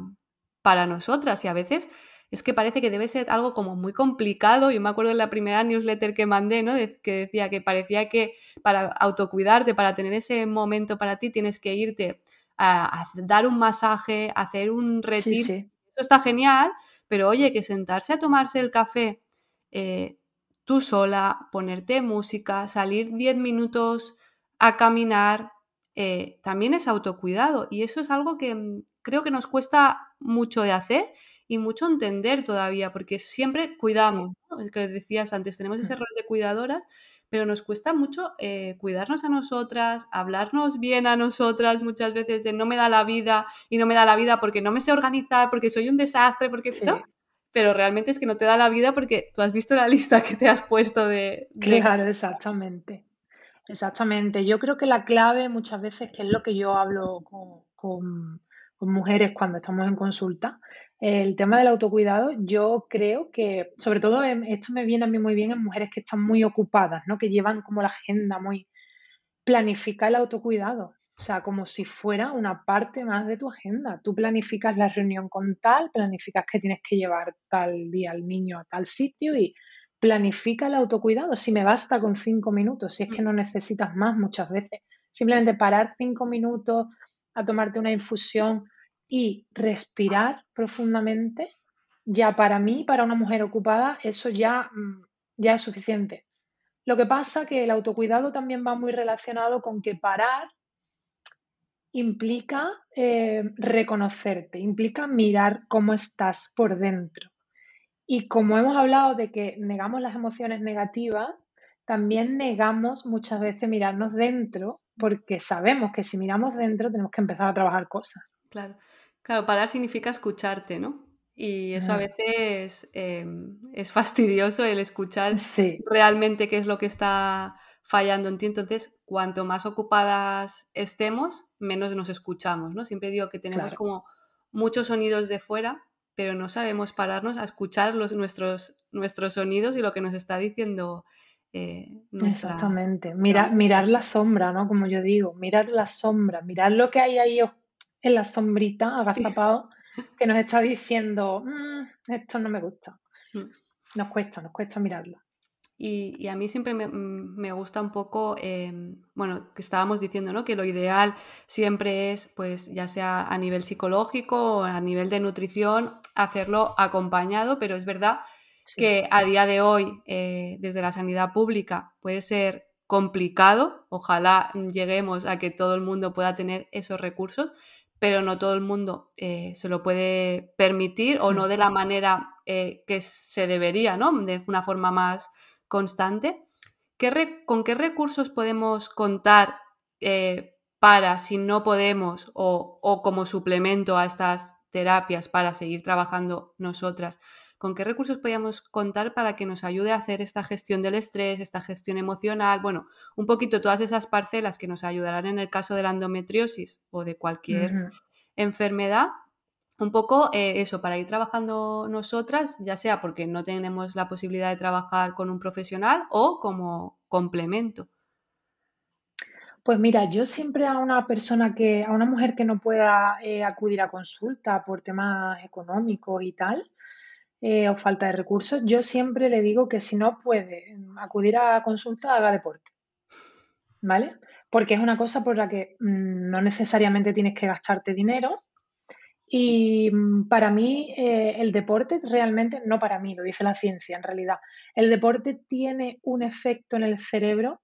para nosotras y a veces es que parece que debe ser algo como muy complicado. Yo me acuerdo de la primera newsletter que mandé, ¿no? que decía que parecía que para autocuidarte, para tener ese momento para ti, tienes que irte a, dar un masaje, hacer un retiro está genial, pero oye, que sentarse a tomarse el café eh, tú sola, ponerte música, salir 10 minutos a caminar, eh, también es autocuidado. Y eso es algo que mm, creo que nos cuesta mucho de hacer y mucho entender todavía, porque siempre cuidamos, el que decías antes, tenemos ese mm. rol de cuidadoras, pero nos cuesta mucho eh, cuidarnos a nosotras, hablarnos bien a nosotras muchas veces de no me da la vida y no me da la vida porque no me sé organizar, porque soy un desastre, porque eso. Pero realmente es que no te da la vida porque tú has visto la lista que te has puesto de... Claro, exactamente. Exactamente. Yo creo que la clave muchas veces, que es lo que yo hablo con mujeres cuando estamos en consulta, el tema del autocuidado, yo creo que, sobre todo, esto me viene a mí muy bien en mujeres que están muy ocupadas, ¿no? Que llevan como la agenda muy... Planifica el autocuidado, o sea, como si fuera una parte más de tu agenda. Tú planificas la reunión con tal, planificas que tienes que llevar tal día al niño a tal sitio y planifica el autocuidado. Si me basta con cinco minutos, si es que no necesitas más muchas veces, simplemente parar cinco minutos a tomarte una infusión y respirar profundamente, ya para mí, para una mujer ocupada, eso ya, mm, ya es suficiente. Lo que pasa que el autocuidado también va muy relacionado con que parar implica eh, reconocerte, implica mirar cómo estás por dentro. Y como hemos hablado de que negamos las emociones negativas, también negamos muchas veces mirarnos dentro porque sabemos que si miramos dentro tenemos que empezar a trabajar cosas. Claro. Claro, parar significa escucharte, ¿no? Y eso a veces em, es fastidioso el escuchar realmente qué es lo que está fallando en ti. Entonces, cuanto más ocupadas estemos, menos nos escuchamos, ¿no? Siempre digo que tenemos como muchos sonidos de fuera, pero no sabemos pararnos a escuchar los, nuestros, nuestros sonidos y lo que nos está diciendo. Eh, Exactamente. Mirar, mirar la sombra, ¿no? Como yo digo, mirar la sombra, mirar lo que hay ahí en la sombrita, agazapado, que nos está diciendo, mm, esto no me gusta. Mm. Nos cuesta, nos cuesta mirarlo. Y, a mí siempre me, gusta un poco, em, bueno, que estábamos diciendo, ¿no? Que lo ideal siempre es, pues, ya sea a nivel psicológico o a nivel de nutrición, hacerlo acompañado, pero es verdad que a día de hoy, eh, desde la sanidad pública, puede ser complicado. Ojalá lleguemos a que todo el mundo pueda tener esos recursos, pero no todo el mundo eh, se lo puede permitir o no de la manera eh, que se debería, ¿no? De una forma más constante. ¿Con qué recursos podemos contar eh, para, si no podemos, o, como suplemento a estas terapias para seguir trabajando nosotras? ¿Con qué recursos podemos contar para que nos ayude a hacer esta gestión del estrés, esta gestión emocional? Bueno, un poquito todas esas parcelas que nos ayudarán en el caso de la endometriosis o de cualquier enfermedad un poco eh, eso, para ir trabajando nosotras, ya sea porque no tenemos la posibilidad de trabajar con un profesional o como complemento. Pues mira, yo siempre a una persona que, a una mujer que no pueda eh, acudir a consulta por temas económicos y tal, eh, o falta de recursos, yo siempre le digo que si no puede acudir a consulta, haga deporte. ¿Vale? Porque es una cosa por la que mm, no necesariamente tienes que gastarte dinero, y mm, para mí eh, el deporte realmente, no para mí, lo dice la ciencia en realidad, el deporte tiene un efecto en el cerebro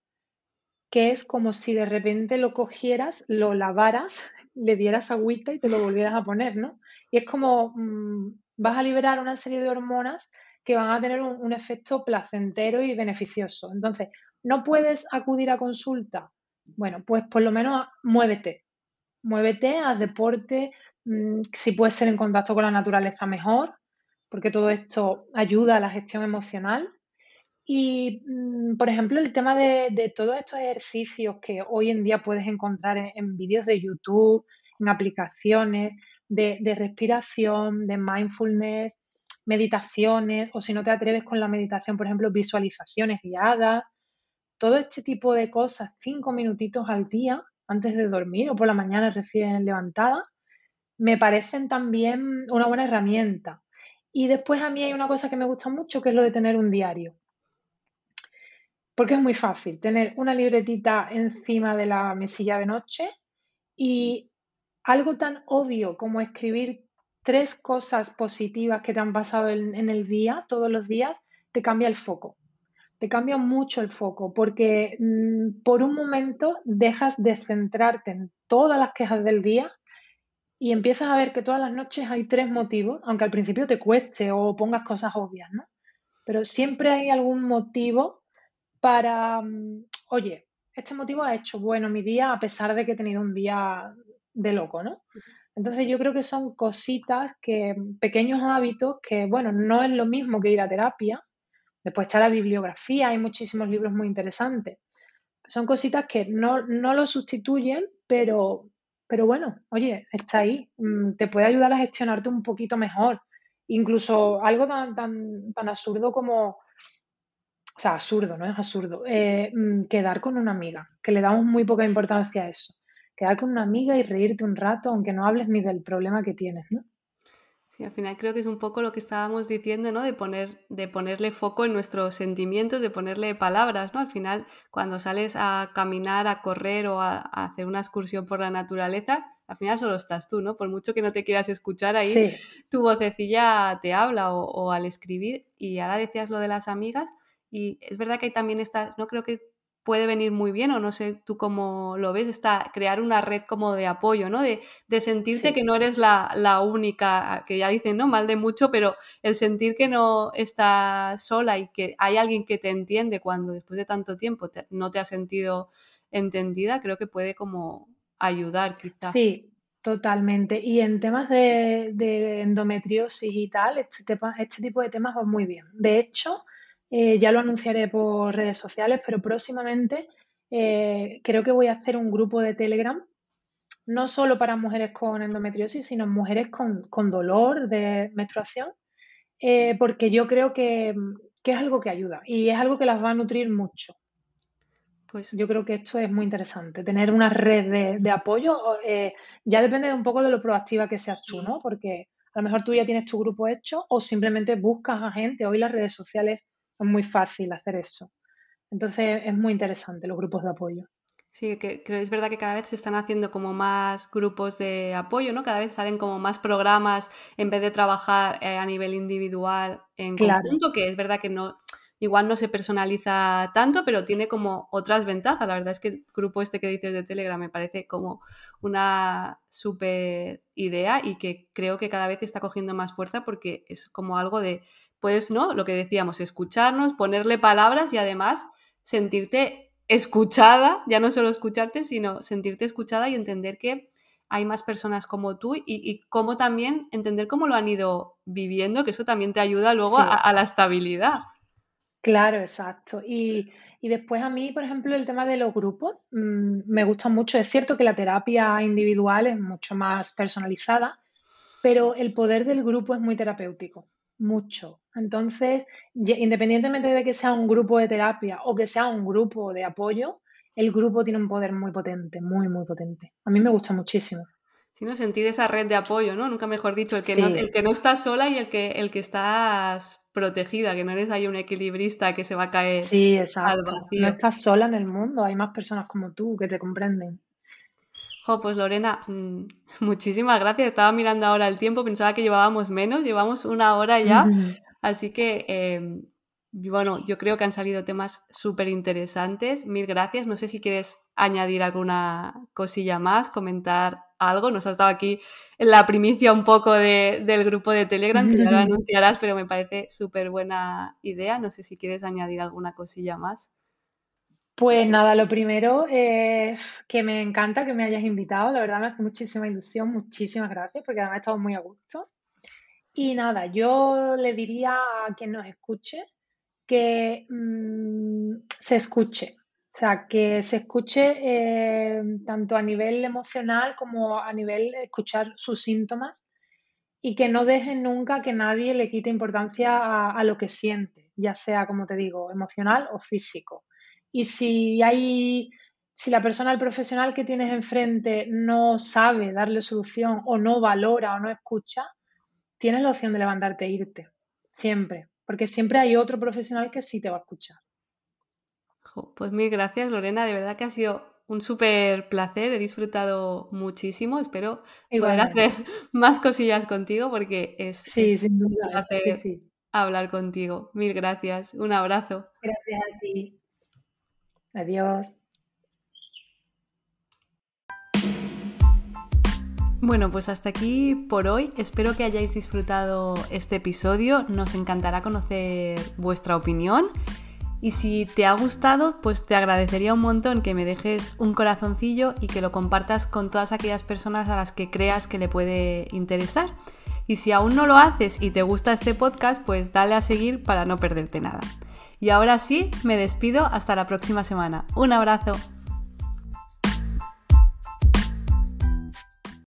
que es como si de repente lo cogieras, lo lavaras, le dieras agüita y te lo volvieras a poner, ¿no? Y es como mm, vas a liberar una serie de hormonas que van a tener un, efecto placentero y beneficioso. Entonces, ¿no puedes acudir a consulta? Bueno, pues por lo menos muévete, muévete, haz deporte, Mm, si puedes ser en contacto con la naturaleza mejor, porque todo esto ayuda a la gestión emocional. Y, mm, por ejemplo, el tema de, todos estos ejercicios que hoy en día puedes encontrar en, vídeos de YouTube, en aplicaciones de, respiración, de mindfulness, meditaciones, o si no te atreves con la meditación, por ejemplo, visualizaciones guiadas, todo este tipo de cosas, cinco minutitos al día antes de dormir o por la mañana recién levantada, me parecen también una buena herramienta. Y después a mí hay una cosa que me gusta mucho, que es lo de tener un diario. Porque es muy fácil tener una libretita encima de la mesilla de noche y algo tan obvio como escribir tres cosas positivas que te han pasado en, el día, todos los días, te cambia el foco. Te cambia mucho el foco porque mm, por un momento dejas de centrarte en todas las quejas del día y empiezas a ver que todas las noches hay tres motivos, aunque al principio te cueste o pongas cosas obvias, ¿no? Pero siempre hay algún motivo para, mm, oye, este motivo ha hecho bueno mi día a pesar de que he tenido un día de loco, ¿no? Entonces yo creo que son cositas que, pequeños hábitos que, bueno, no es lo mismo que ir a terapia. Después está la bibliografía, hay muchísimos libros muy interesantes. Son cositas que no, no lo sustituyen, pero pero bueno, oye, está ahí, mm, te puede ayudar a gestionarte un poquito mejor. Incluso algo tan, tan, tan absurdo como, o sea, absurdo, no es absurdo, eh, mm, quedar con una amiga, que le damos muy poca importancia a eso. Quedar con una amiga y reírte un rato, aunque no hables ni del problema que tienes, ¿no? Sí, al final creo que es un poco lo que estábamos diciendo, ¿no? De, poner, de ponerle foco en nuestros sentimientos, de ponerle palabras, ¿no? Al final, cuando sales a caminar, a correr o a, hacer una excursión por la naturaleza, al final solo estás tú, ¿no? Por mucho que no te quieras escuchar ahí, tu vocecilla te habla o, o, al escribir. Y ahora decías lo de las amigas y es verdad que hay también estas, no creo que puede venir muy bien, o no sé tú cómo lo ves, está crear una red como de apoyo, ¿no? De, sentirte que no eres la, única, que ya dicen, ¿no? Mal de mucho, pero el sentir que no estás sola y que hay alguien que te entiende cuando después de tanto tiempo no te has sentido entendida, creo que puede como ayudar quizás. Sí, totalmente. Y en temas de, endometriosis y tal, este, este tipo de temas va muy bien. De hecho, eh, ya lo anunciaré por redes sociales, pero próximamente eh, creo que voy a hacer un grupo de Telegram, no solo para mujeres con endometriosis, sino mujeres con, dolor de menstruación, eh, porque yo creo que, es algo que ayuda y es algo que las va a nutrir mucho. Pues yo creo que esto es muy interesante, tener una red de, apoyo. ya depende un poco de lo proactiva que seas tú, ¿no? Porque a lo mejor tú ya tienes tu grupo hecho o simplemente buscas a gente. Hoy las redes sociales Es muy fácil hacer eso. Entonces es muy interesante los grupos de apoyo. Sí, que, es verdad que cada vez se están haciendo como más grupos de apoyo, ¿no? Cada vez salen como más programas en vez de trabajar eh, a nivel individual en conjunto, que es verdad que no, igual no se personaliza tanto, pero tiene como otras ventajas. La verdad es que el grupo este que dices de Telegram me parece como una súper idea y que creo que cada vez está cogiendo más fuerza porque es como algo de, puedes, ¿no? Lo que decíamos, escucharnos, ponerle palabras y además sentirte escuchada, ya no solo escucharte, sino sentirte escuchada y entender que hay más personas como tú y, cómo también entender cómo lo han ido viviendo, que eso también te ayuda luego a, la estabilidad. Claro, exacto. Y, después a mí, por ejemplo, el tema de los grupos mm, me gusta mucho. Es cierto que la terapia individual es mucho más personalizada, pero el poder del grupo es muy terapéutico mucho. Entonces, independientemente de que sea un grupo de terapia o que sea un grupo de apoyo, el grupo tiene un poder muy potente, muy, muy potente. A mí me gusta muchísimo. Sino sentir esa red de apoyo, ¿no? Nunca mejor dicho, el que, no, el que no estás sola y el que, el que estás protegida, que no eres ahí un equilibrista que se va a caer sí, exacto. No estás sola en el mundo, hay más personas como tú que te comprenden pues Lorena, mm, muchísimas gracias. Estaba mirando ahora el tiempo, pensaba que llevábamos menos, llevamos una hora ya. Así que, em, bueno, yo creo que han salido temas súper interesantes. Mil gracias. No sé si quieres añadir alguna cosilla más, comentar algo. Nos has dado aquí en la primicia un poco del grupo de Telegram, que ya lo anunciarás, pero me parece súper buena idea. No sé si quieres añadir alguna cosilla más. Pues nada, lo primero, es que me encanta que me hayas invitado, la verdad me hace muchísima ilusión, muchísimas gracias, porque además he estado muy a gusto. Y nada, yo le diría a quien nos escuche que mm, se escuche, o sea, que se escuche eh, tanto a nivel emocional como a nivel escuchar sus síntomas y que no dejen nunca que nadie le quite importancia a lo que siente, ya sea, como te digo, emocional o físico. Y si hay, si la persona, el profesional que tienes enfrente no sabe darle solución o no valora o no escucha, tienes la opción de levantarte e irte. Siempre. Porque siempre hay otro profesional que sí te va a escuchar. Pues mil gracias, Lorena. De verdad que ha sido un súper placer. He disfrutado muchísimo. Espero poder hacer más cosillas contigo porque es, sí, sin un placer hablar contigo. Mil gracias. Un abrazo. Gracias a ti. Adiós. Bueno, pues hasta aquí por hoy. Espero que hayáis disfrutado este episodio. Nos encantará conocer vuestra opinión. Y si te ha gustado, pues te agradecería un montón que me dejes un corazoncillo y que lo compartas con todas aquellas personas a las que creas que le puede interesar. Y si aún no lo haces y te gusta este podcast, pues dale a seguir para no perderte nada. Y ahora sí, me despido hasta la próxima semana. Un abrazo.